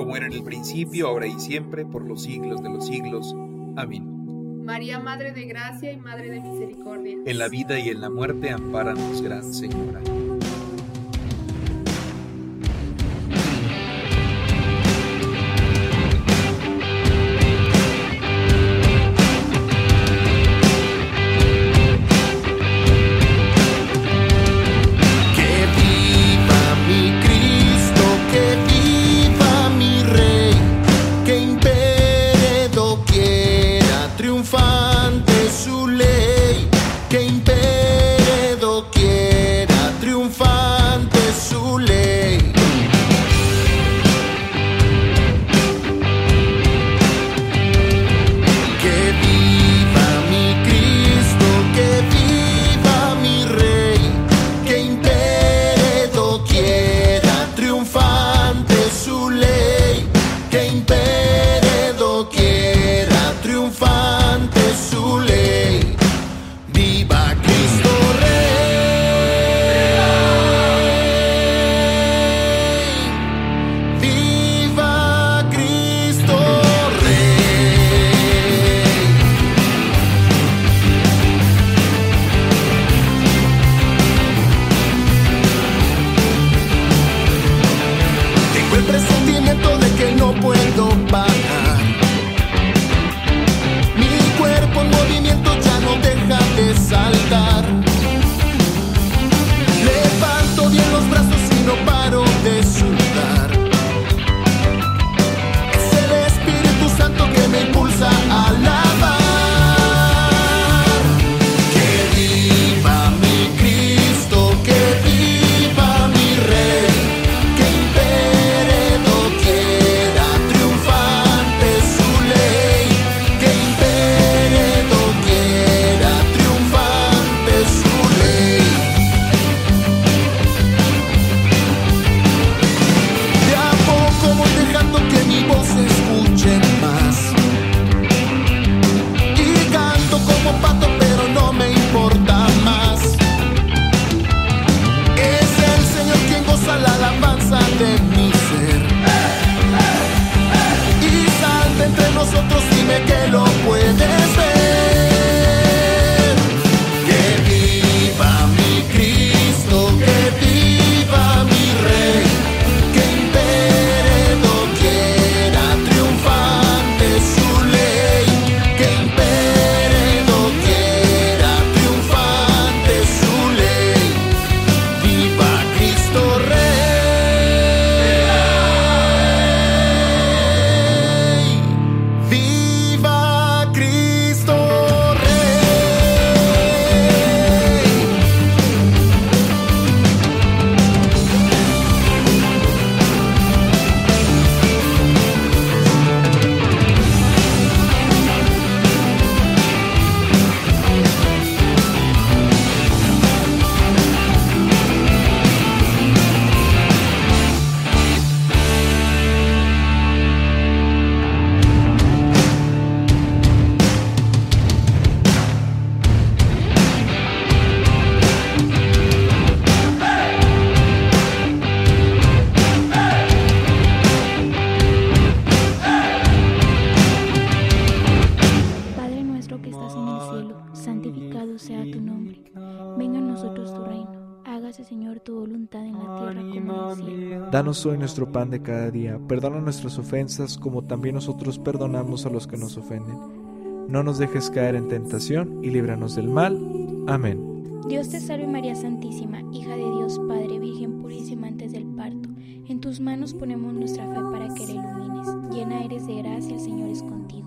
Como era en el principio, ahora y siempre, por los siglos de los siglos. Amén. María, Madre de Gracia y Madre de Misericordia. En la vida y en la muerte, ampáranos, Gran Señora. cielo, santificado sea tu nombre. Venga a nosotros tu reino. Hágase, Señor, tu voluntad en la tierra como en el cielo. Danos hoy nuestro pan de cada día. Perdona nuestras ofensas como también nosotros perdonamos a los que nos ofenden. No nos dejes caer en tentación y líbranos del mal. Amén. Dios te salve María Santísima, hija de Dios Padre, Virgen purísima antes del parto. En tus manos ponemos nuestra fe para que la ilumines. Llena eres de gracia, el Señor es contigo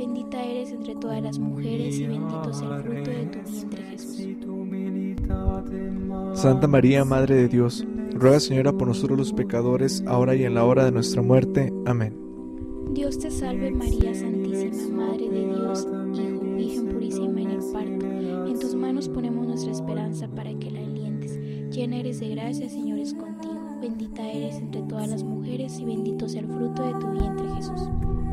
Bendita eres entre todas las mujeres y bendito es el fruto de tu vientre Jesús. Santa María, Madre de Dios, ruega Señora por nosotros los pecadores, ahora y en la hora de nuestra muerte. Amén. Dios te salve María Santísima, Madre de Dios, Hijo, Virgen purísima en el parto. En tus manos ponemos nuestra esperanza para que la alientes. Llena eres de gracia, Señor es contigo. Bendita eres entre todas las mujeres y bendito es el fruto de tu vientre Jesús.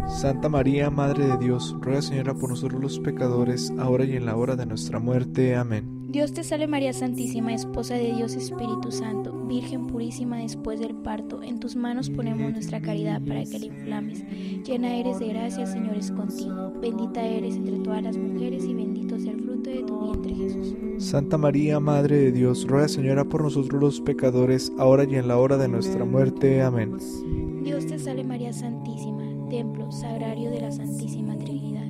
Santa María, Madre de Dios, ruega Señora por nosotros los pecadores, ahora y en la hora de nuestra muerte. Amén. Dios te salve María Santísima, Esposa de Dios Espíritu Santo, Virgen purísima después del parto, en tus manos ponemos nuestra caridad para que la inflames. Llena eres de gracia, Señor es contigo. Bendita eres entre todas las mujeres y bendito es el fruto de tu vientre Jesús. Santa María, Madre de Dios, ruega Señora por nosotros los pecadores, ahora y en la hora de nuestra muerte. Amén. Dios te salve María Santísima, sagrario de la Santísima Trinidad,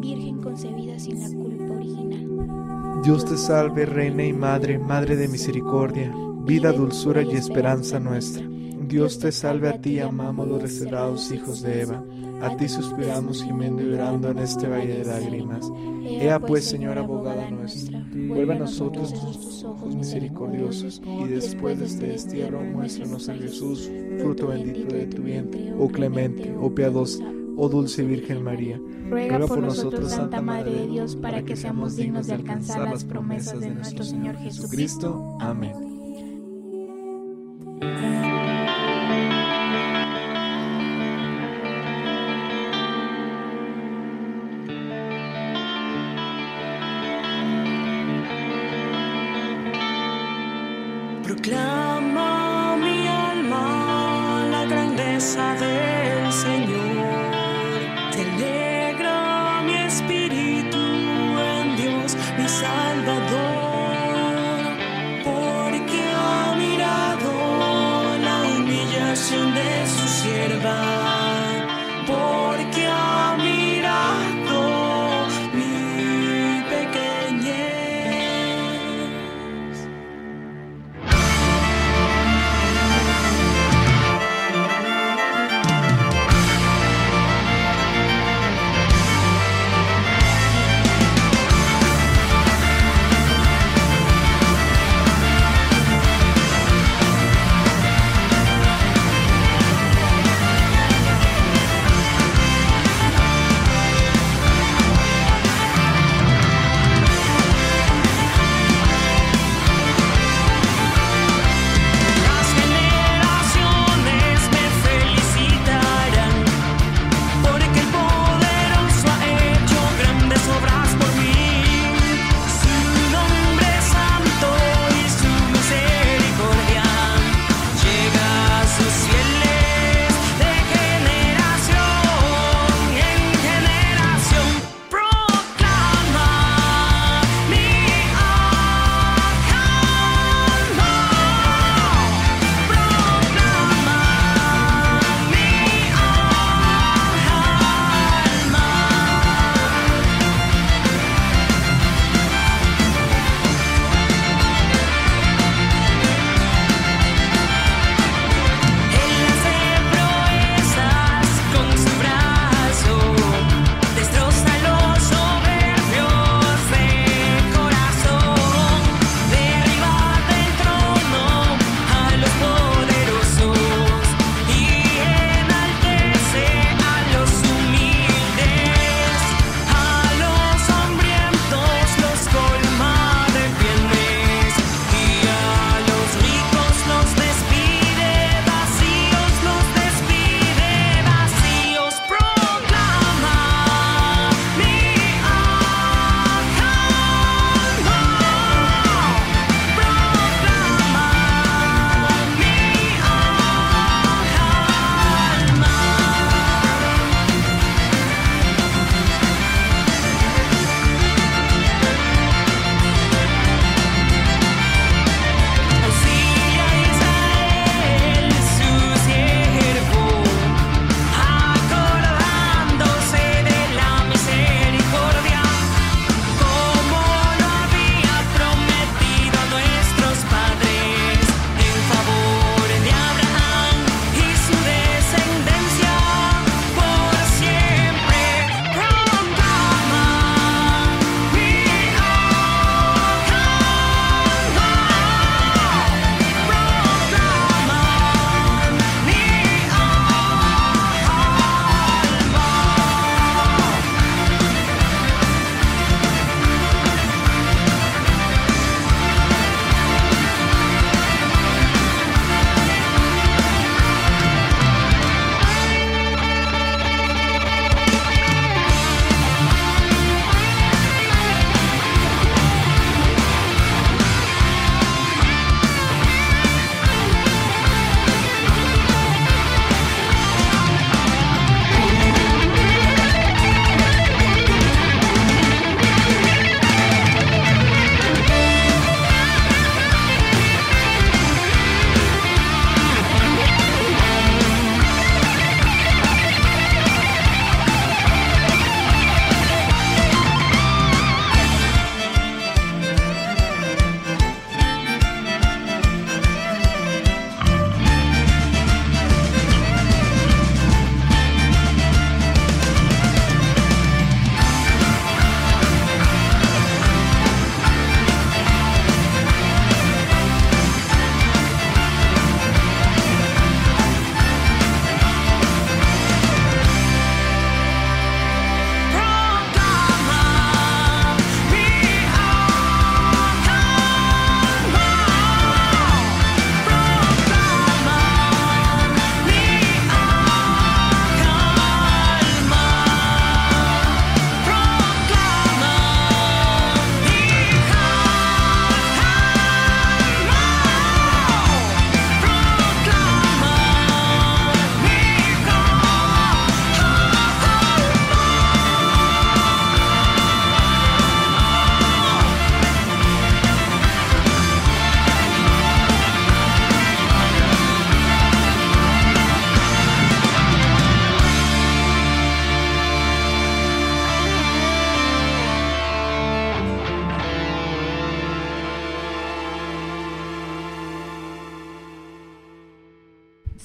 Virgen concebida sin la culpa original. Dios te salve, Reina y Madre, Madre de misericordia, vida, dulzura y esperanza nuestra. Dios te salve, a ti amamos los desterrados hijos de Eva, a ti suspiramos gimiendo y llorando en este valle de lágrimas. Ea pues, Señora abogada nuestra, vuelve a nosotros tus ojos misericordiosos, y después de este destierro muéstranos a Jesús, fruto bendito de tu vientre, oh clemente, oh piadosa, oh dulce Virgen María. Ruega por nosotros, Santa Madre de Dios, para que seamos dignos de alcanzar las promesas de nuestro Señor Jesucristo. Amén.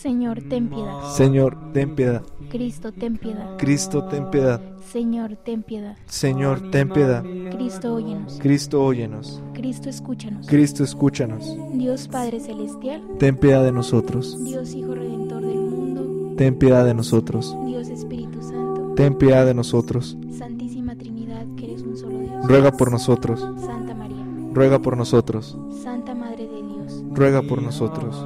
Señor, ten piedad. Señor, ten piedad. Cristo, ten piedad. Cristo, ten piedad. Señor, ten piedad. Señor, ten piedad. Cristo, óyenos. Cristo, óyenos. Cristo, escúchanos. Cristo, escúchanos. Dios Padre Celestial, Ten piedad de nosotros. Dios Hijo Redentor del mundo, Ten piedad de nosotros. Dios Espíritu Santo, Ten piedad de nosotros. Santísima Trinidad, que eres un solo Dios. Ruega por nosotros. Santa María, Ruega por nosotros. Santa Madre de Dios, Ruega por nosotros.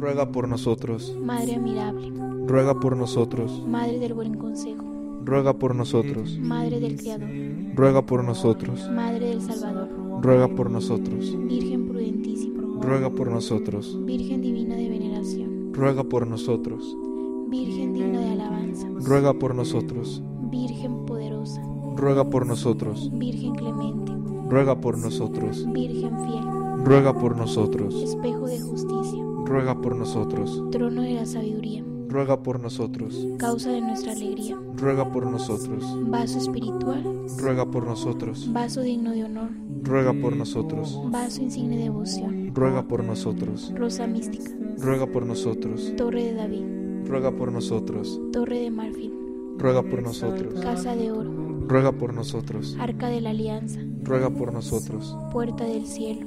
Ruega por nosotros. Madre Admirable, Ruega por nosotros. Madre del Buen Consejo, Ruega por nosotros. Madre del Creador, Ruega por nosotros. Madre del Salvador, Ruega por nosotros. Virgen prudentísima, Ruega por nosotros. Virgen divina de veneración, Ruega por nosotros. Virgen digna de alabanza, Ruega por nosotros. Virgen poderosa, Ruega por nosotros. Virgen clemente, Ruega por nosotros. Virgen fiel, Ruega por nosotros. espejo de justicia, Ruega por nosotros. trono de la sabiduría, Ruega por nosotros. causa de nuestra alegría, Ruega por nosotros. vaso espiritual, Ruega por nosotros. vaso digno de honor, Ruega por nosotros. vaso insigne de devoción, Ruega por nosotros. rosa mística, Ruega por nosotros. torre de David, Ruega por nosotros. torre de marfil, Ruega por nosotros. casa de oro, Ruega por nosotros. arca de la alianza, Ruega por nosotros. puerta del cielo,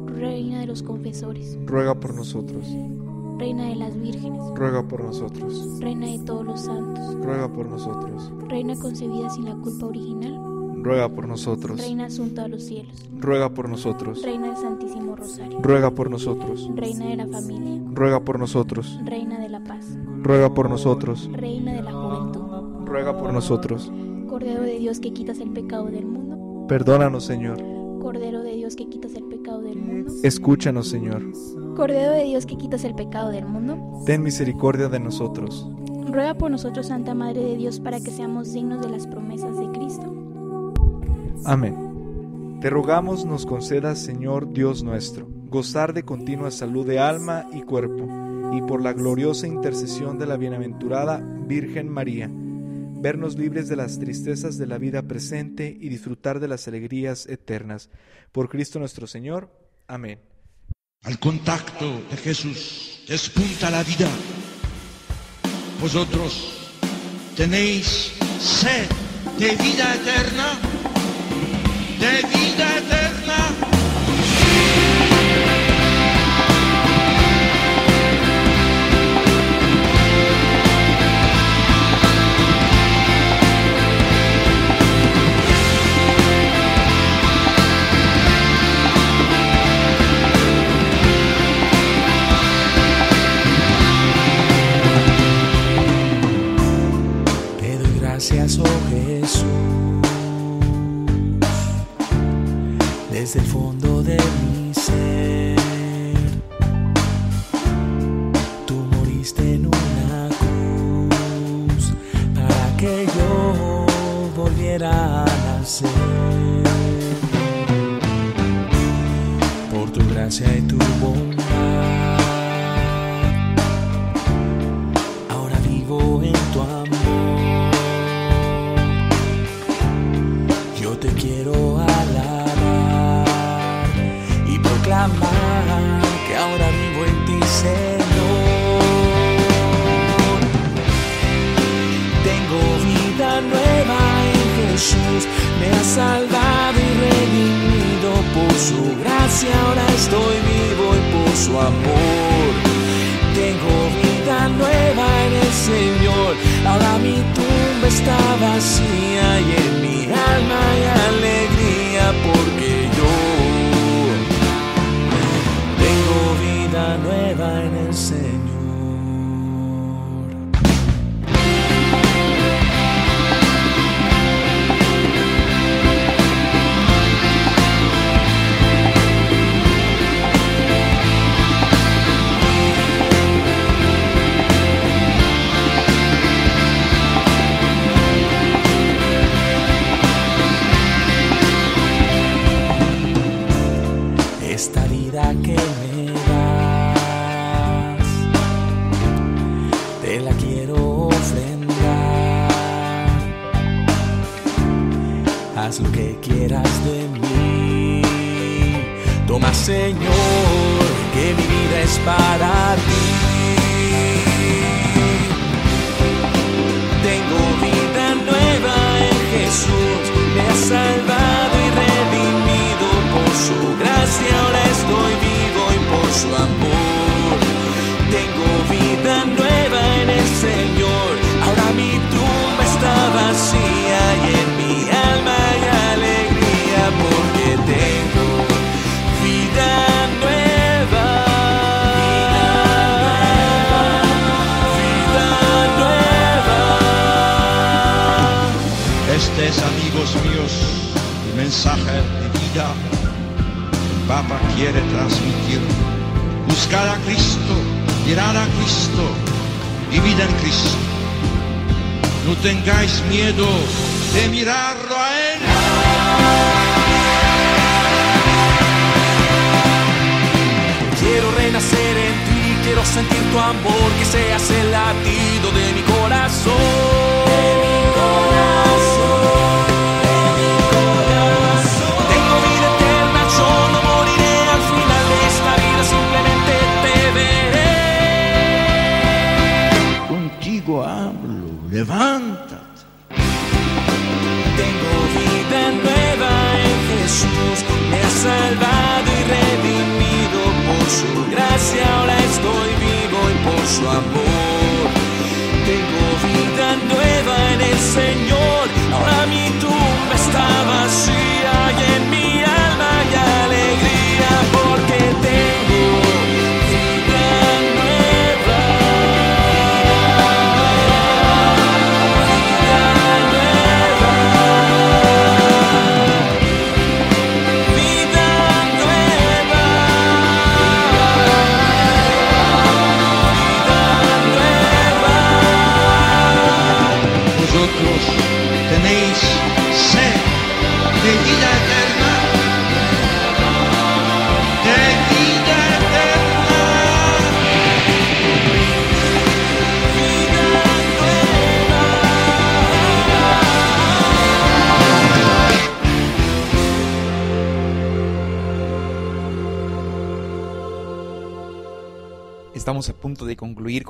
Reina de los confesores, Ruega por nosotros. reina de las vírgenes, Ruega por nosotros. reina de todos los santos, Ruega por nosotros. reina concebida sin la culpa original, Ruega por nosotros. reina asunta a los cielos, Ruega por nosotros. reina del Santísimo Rosario, Ruega por nosotros. reina de la familia, Ruega por nosotros. reina de la paz, Ruega por nosotros. reina de la juventud, Ruega por nosotros. Cordero de Dios que quitas el pecado del mundo, Perdónanos, Señor. Cordero de Dios que quitas el pecado del mundo, Escúchanos, Señor. Cordero de Dios que quitas el pecado del mundo, Ten misericordia de nosotros. ruega por nosotros Santa Madre de Dios para que seamos dignos de las promesas de Cristo. Amén. Te rogamos nos concedas, Señor Dios nuestro, gozar de continua salud de alma y cuerpo, y por la gloriosa intercesión de la bienaventurada Virgen María, vernos libres de las tristezas de la vida presente y disfrutar de las alegrías eternas. Por Cristo nuestro Señor. Amén. Al contacto de Jesús despunta la vida. Vosotros tenéis sed de vida eterna, de vida eterna.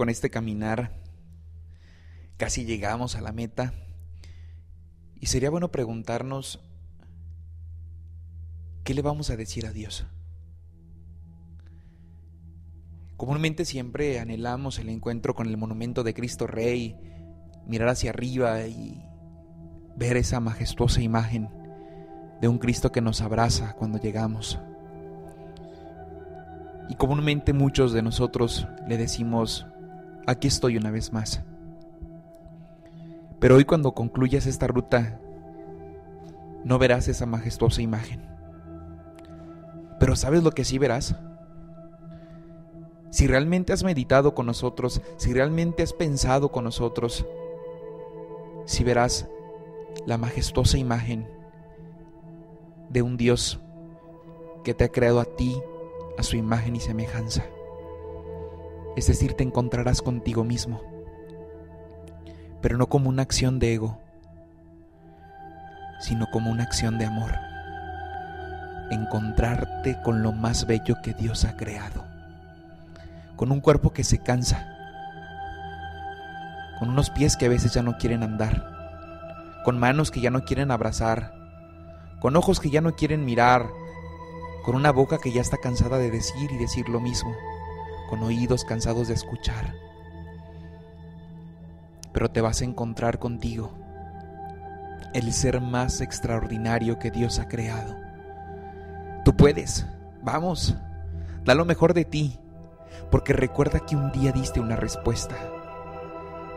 Con este caminar. Casi llegamos a la meta. Y sería bueno preguntarnos, ¿qué le vamos a decir a Dios? Comúnmente siempre anhelamos el encuentro con el monumento de Cristo Rey, mirar hacia arriba y ver esa majestuosa imagen de un Cristo que nos abraza cuando llegamos. Y comúnmente muchos de nosotros le decimos, aquí estoy una vez más. Pero hoy cuando concluyas esta ruta, no verás esa majestuosa imagen. Pero ¿sabes lo que sí verás? Si realmente has meditado con nosotros, si realmente has pensado con nosotros, si verás la majestuosa imagen de un Dios que te ha creado a ti a su imagen y semejanza. Es decir, te encontrarás contigo mismo, pero no como una acción de ego, sino como una acción de amor. Encontrarte con lo más bello que Dios ha creado, con un cuerpo que se cansa, con unos pies que a veces ya no quieren andar, con manos que ya no quieren abrazar, con ojos que ya no quieren mirar, con una boca que ya está cansada de decir y decir lo mismo, con oídos cansados de escuchar. pero te vas a encontrar contigo, el ser más extraordinario que Dios ha creado. Tú puedes, vamos, da lo mejor de ti, porque recuerda que un día diste una respuesta.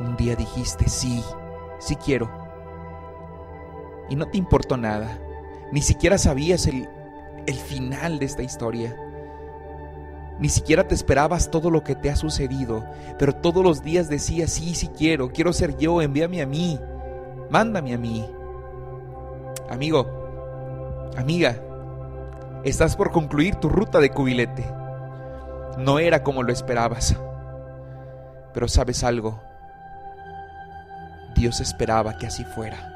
Un día dijiste, sí, sí quiero. Y no te importó nada, ni siquiera sabías el, el final de esta historia. Ni siquiera te esperabas todo lo que te ha sucedido, pero todos los días decías, sí, sí quiero, quiero ser yo, envíame a mí, mándame a mí. Amigo, amiga, estás por concluir tu ruta de cubilete. No era como lo esperabas, pero sabes algo, Dios esperaba que así fuera.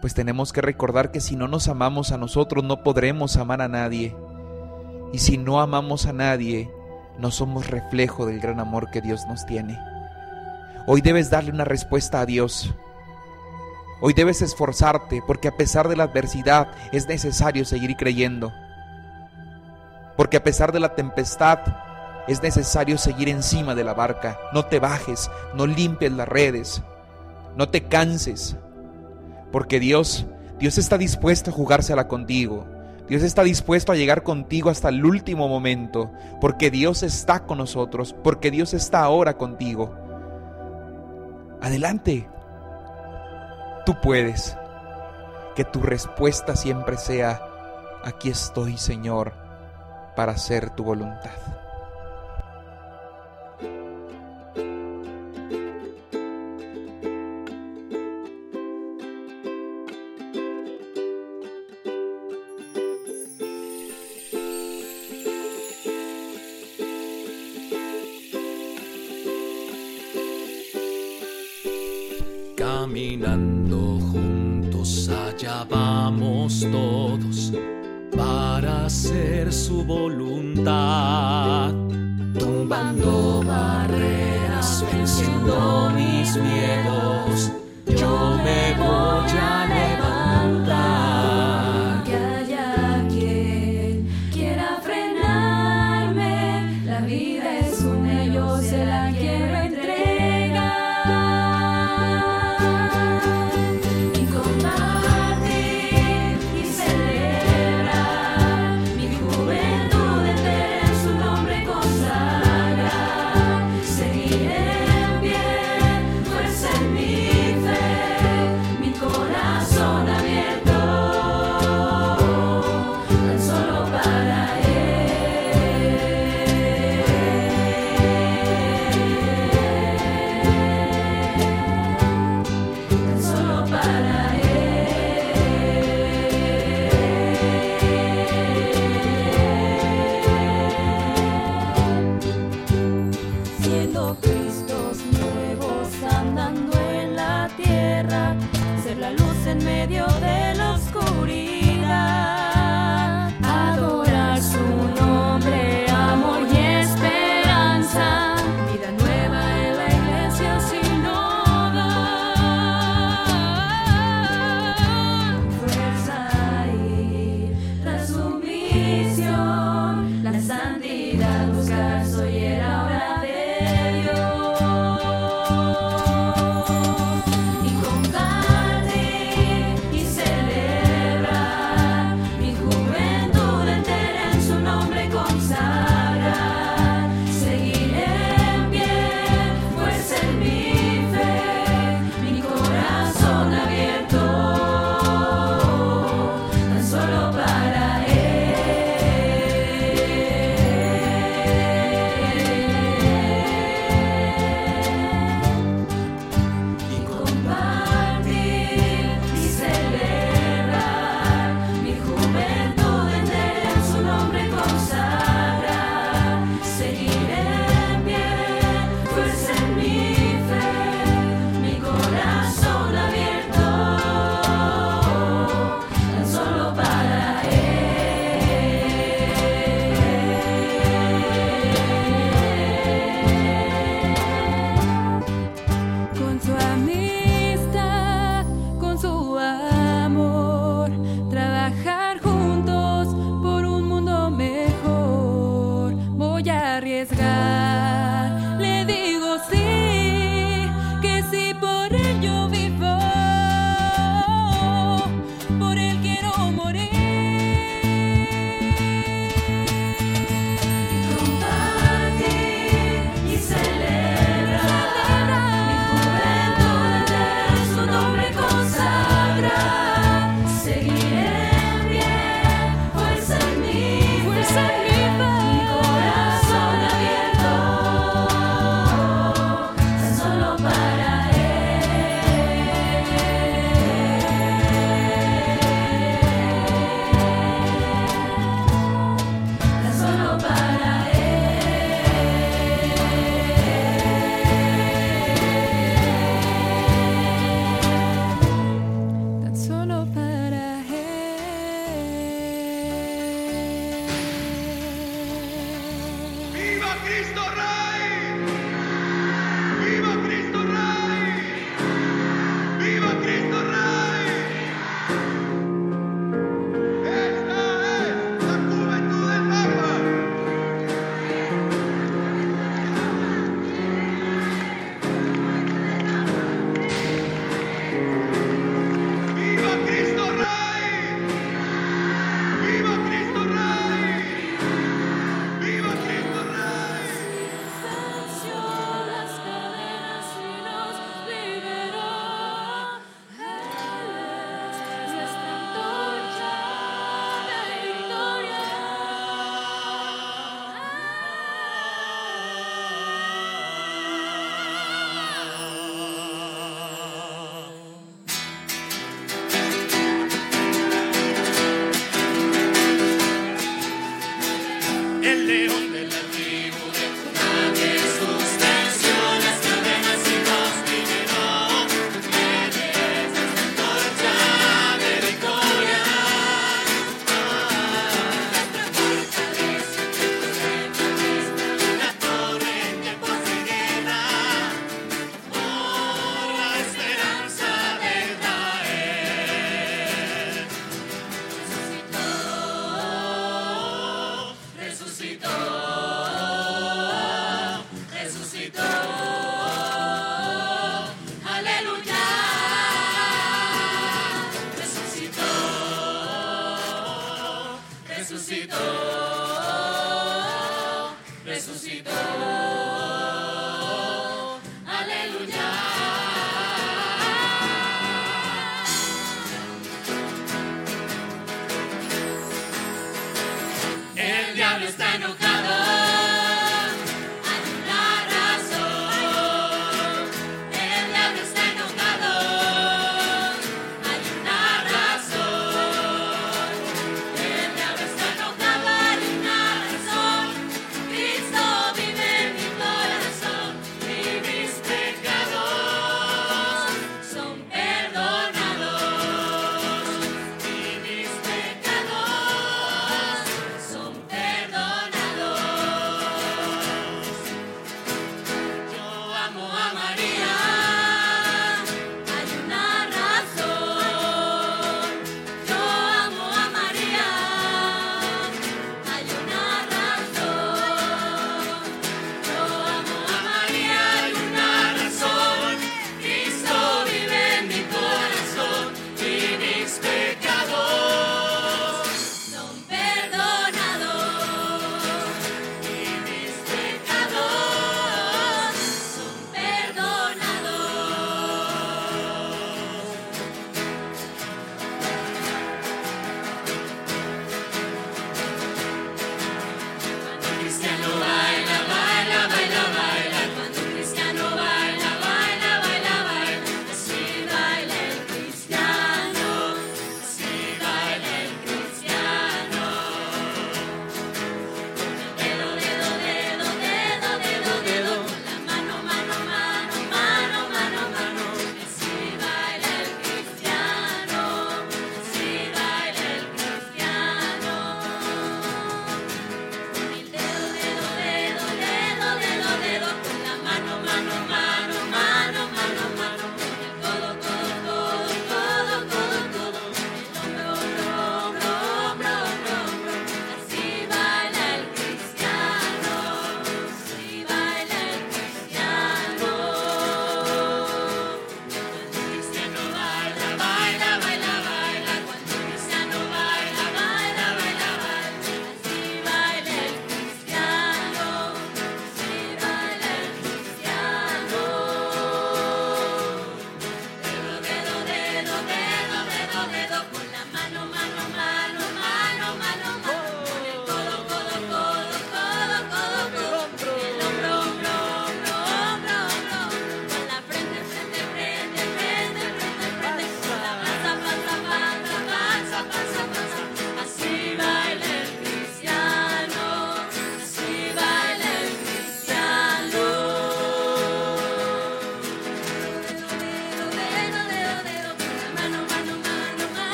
Pues tenemos que recordar que si no nos amamos a nosotros no podremos amar a nadie. Y si no amamos a nadie, no somos reflejo del gran amor que Dios nos tiene. Hoy debes darle una respuesta a Dios. Hoy debes esforzarte porque a pesar de la adversidad es necesario seguir creyendo. Porque a pesar de la tempestad es necesario seguir encima de la barca. No te bajes, no limpies las redes, no te canses. Porque Dios, Dios está dispuesto a jugársela contigo. Dios está dispuesto a llegar contigo hasta el último momento, porque Dios está con nosotros, porque Dios está ahora contigo. Adelante, tú puedes. Que tu respuesta siempre sea, aquí estoy Señor, para hacer tu voluntad.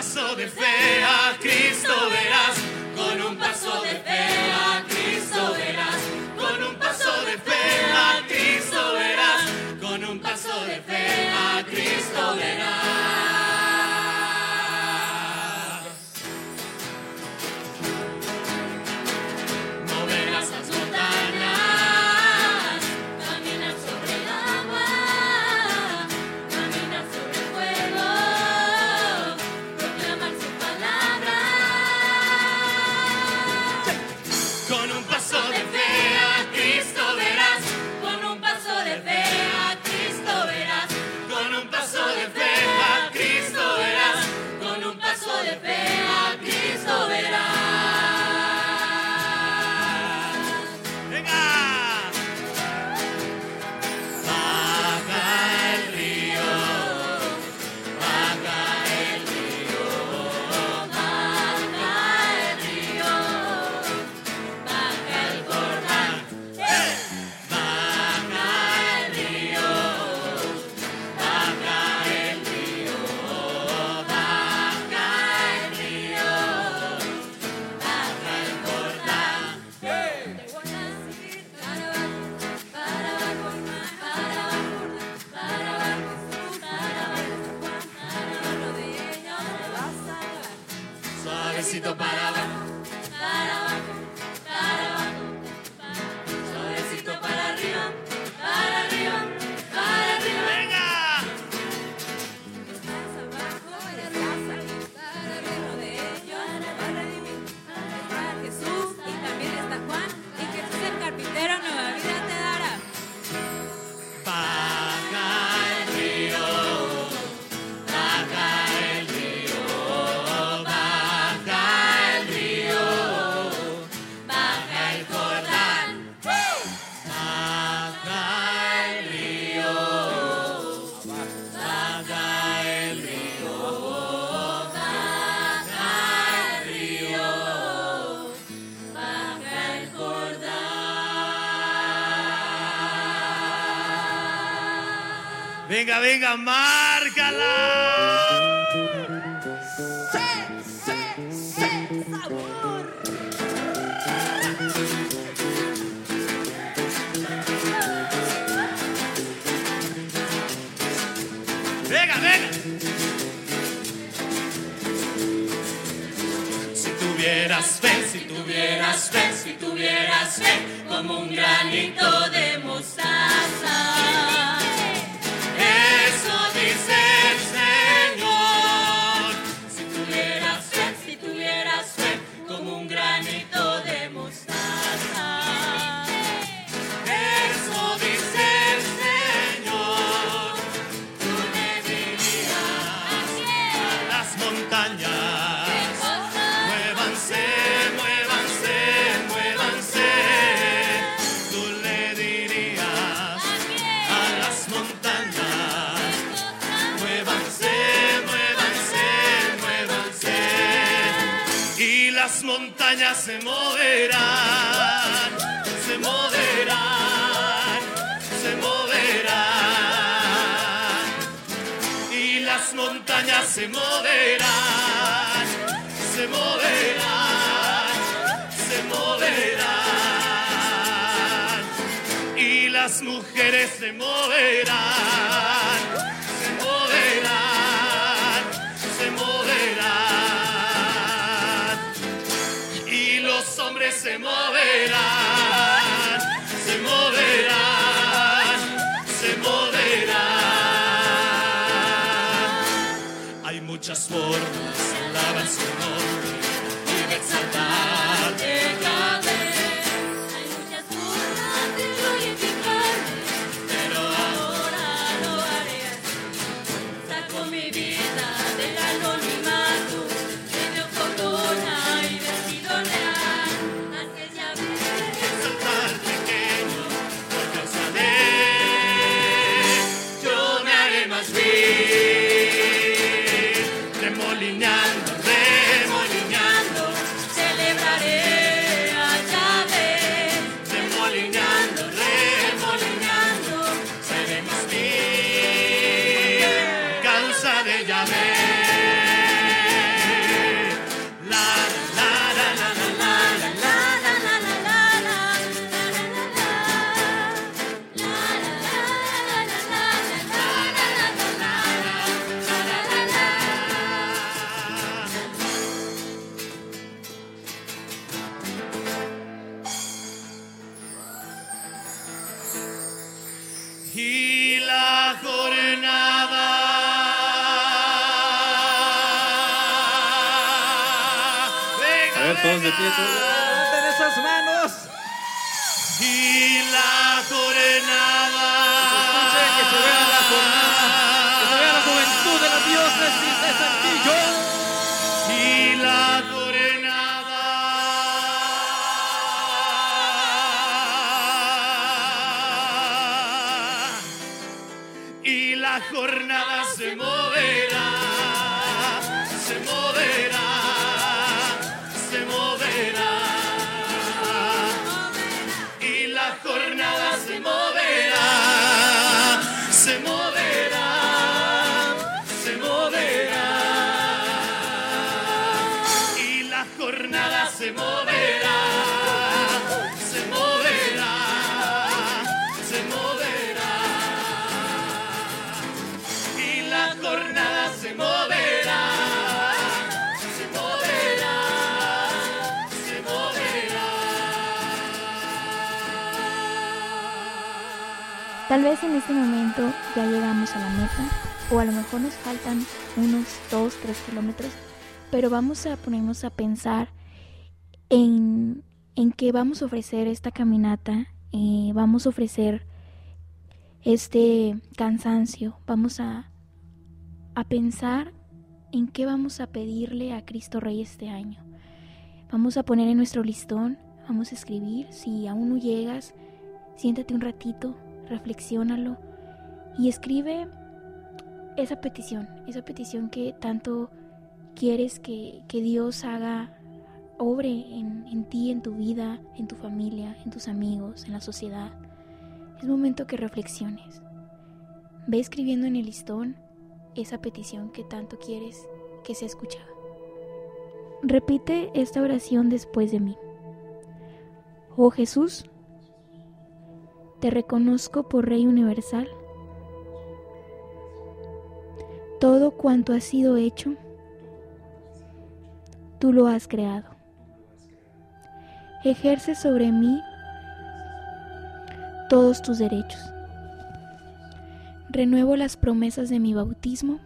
coração de fé. Venga, venga, márcala. Sí, sí, sí, sabor. Venga, venga. Si tuvieras fe, si tuvieras fe, si tuvieras fe, como un granito Se moverán, se moverán, se moverán. Y las montañas se moverán, se moverán, se moverán. Y las mujeres se moverán. Se moverán, se moverán, se moverán. Hay muchas formas, alaban su nombre, libertad de Prieto. ¡Levanten esas manos! Y Tal vez en este momento ya llegamos a la meta o a lo mejor nos faltan unos 2, 3 kilómetros, pero vamos a ponernos a pensar en, en qué vamos a ofrecer esta caminata, eh, vamos a ofrecer este cansancio, vamos a, a pensar en qué vamos a pedirle a Cristo Rey este año. Vamos a poner en nuestro listón, vamos a escribir, si aún no llegas, siéntate un ratito, reflexiónalo y escribe esa petición, esa petición que tanto quieres que, que Dios haga, obre en, en ti, en tu vida, en tu familia, en tus amigos, en la sociedad. Es momento que reflexiones. Ve escribiendo en el listón esa petición que tanto quieres que sea escuchada. Repite esta oración después de mí. Oh Jesús, te reconozco por Rey Universal. Todo cuanto ha sido hecho, tú lo has creado. Ejerce sobre mí todos tus derechos. Renuevo las promesas de mi bautismo,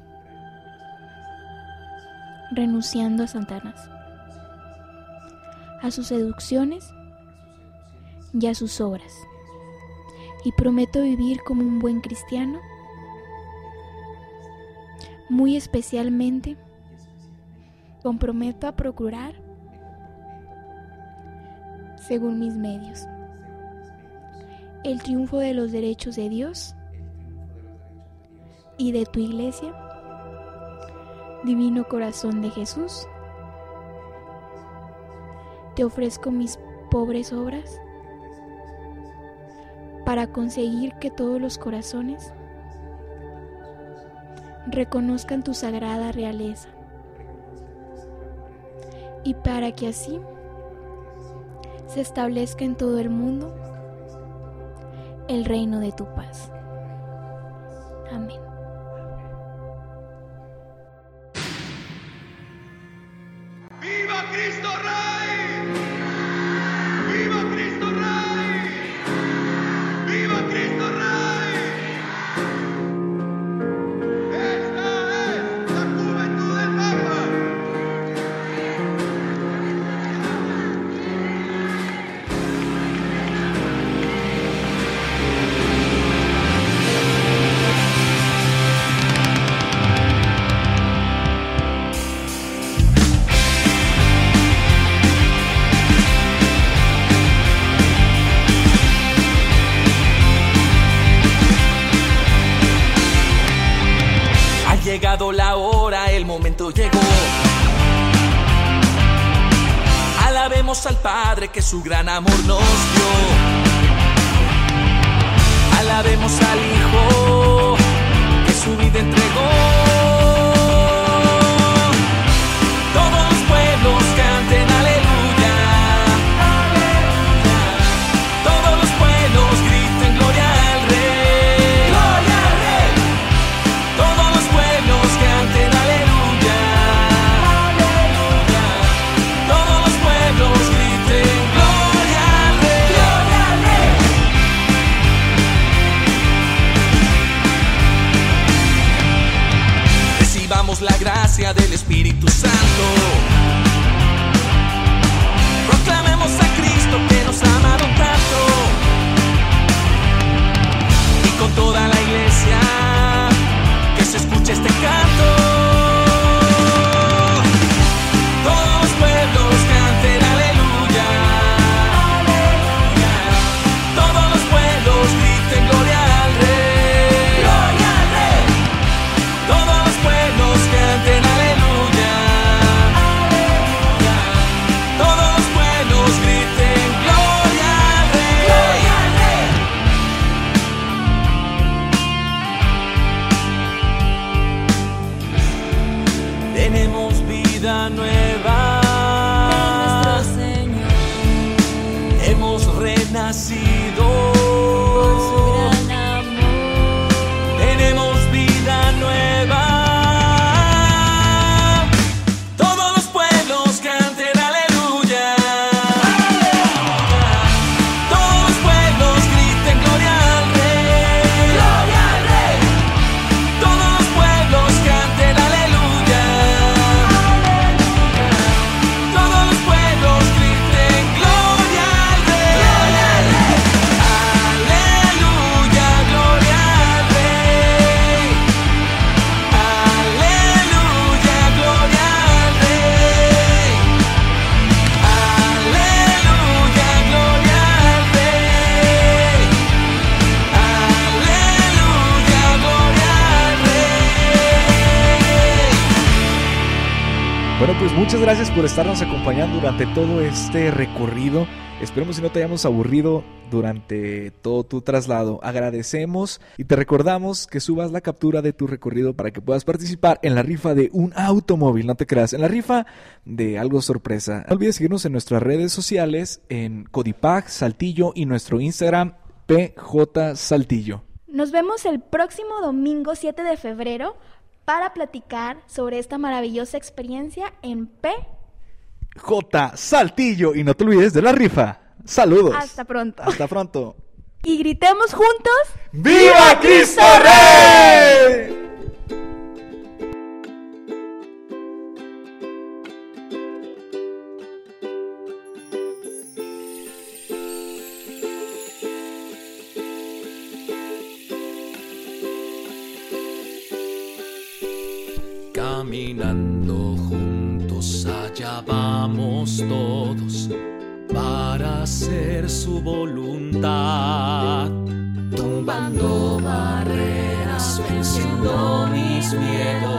renunciando a Satanás, a sus seducciones y a sus obras, y prometo vivir como un buen cristiano, muy especialmente comprometo a procurar según mis medios el triunfo de los derechos de Dios y de tu iglesia, Divino Corazón de Jesús. Te ofrezco mis pobres obras para conseguir que todos los corazones reconozcan tu sagrada realeza y para que así se establezca en todo el mundo el reino de tu paz. Amén. Momento llegó. Alabemos al Padre que su gran amor nos dio. Alabemos al Hijo que su vida entregó. Gracias por estarnos acompañando durante todo este recorrido. Esperemos si no te hayamos aburrido durante todo tu traslado. Agradecemos y te recordamos que subas la captura de tu recorrido para que puedas participar en la rifa de un automóvil, no te creas, en la rifa de algo sorpresa. No olvides seguirnos en nuestras redes sociales, en Codipac, Saltillo y nuestro Instagram PJ Saltillo. Nos vemos el próximo domingo 7 de febrero para platicar sobre esta maravillosa experiencia en P. J Saltillo y no te olvides de la rifa. Saludos. Hasta pronto. Hasta pronto. Y gritemos juntos. ¡Viva Cristo Rey! Caminando juntos allá vamos todos para hacer su voluntad. Tumbando barreras, venciendo mis miedos,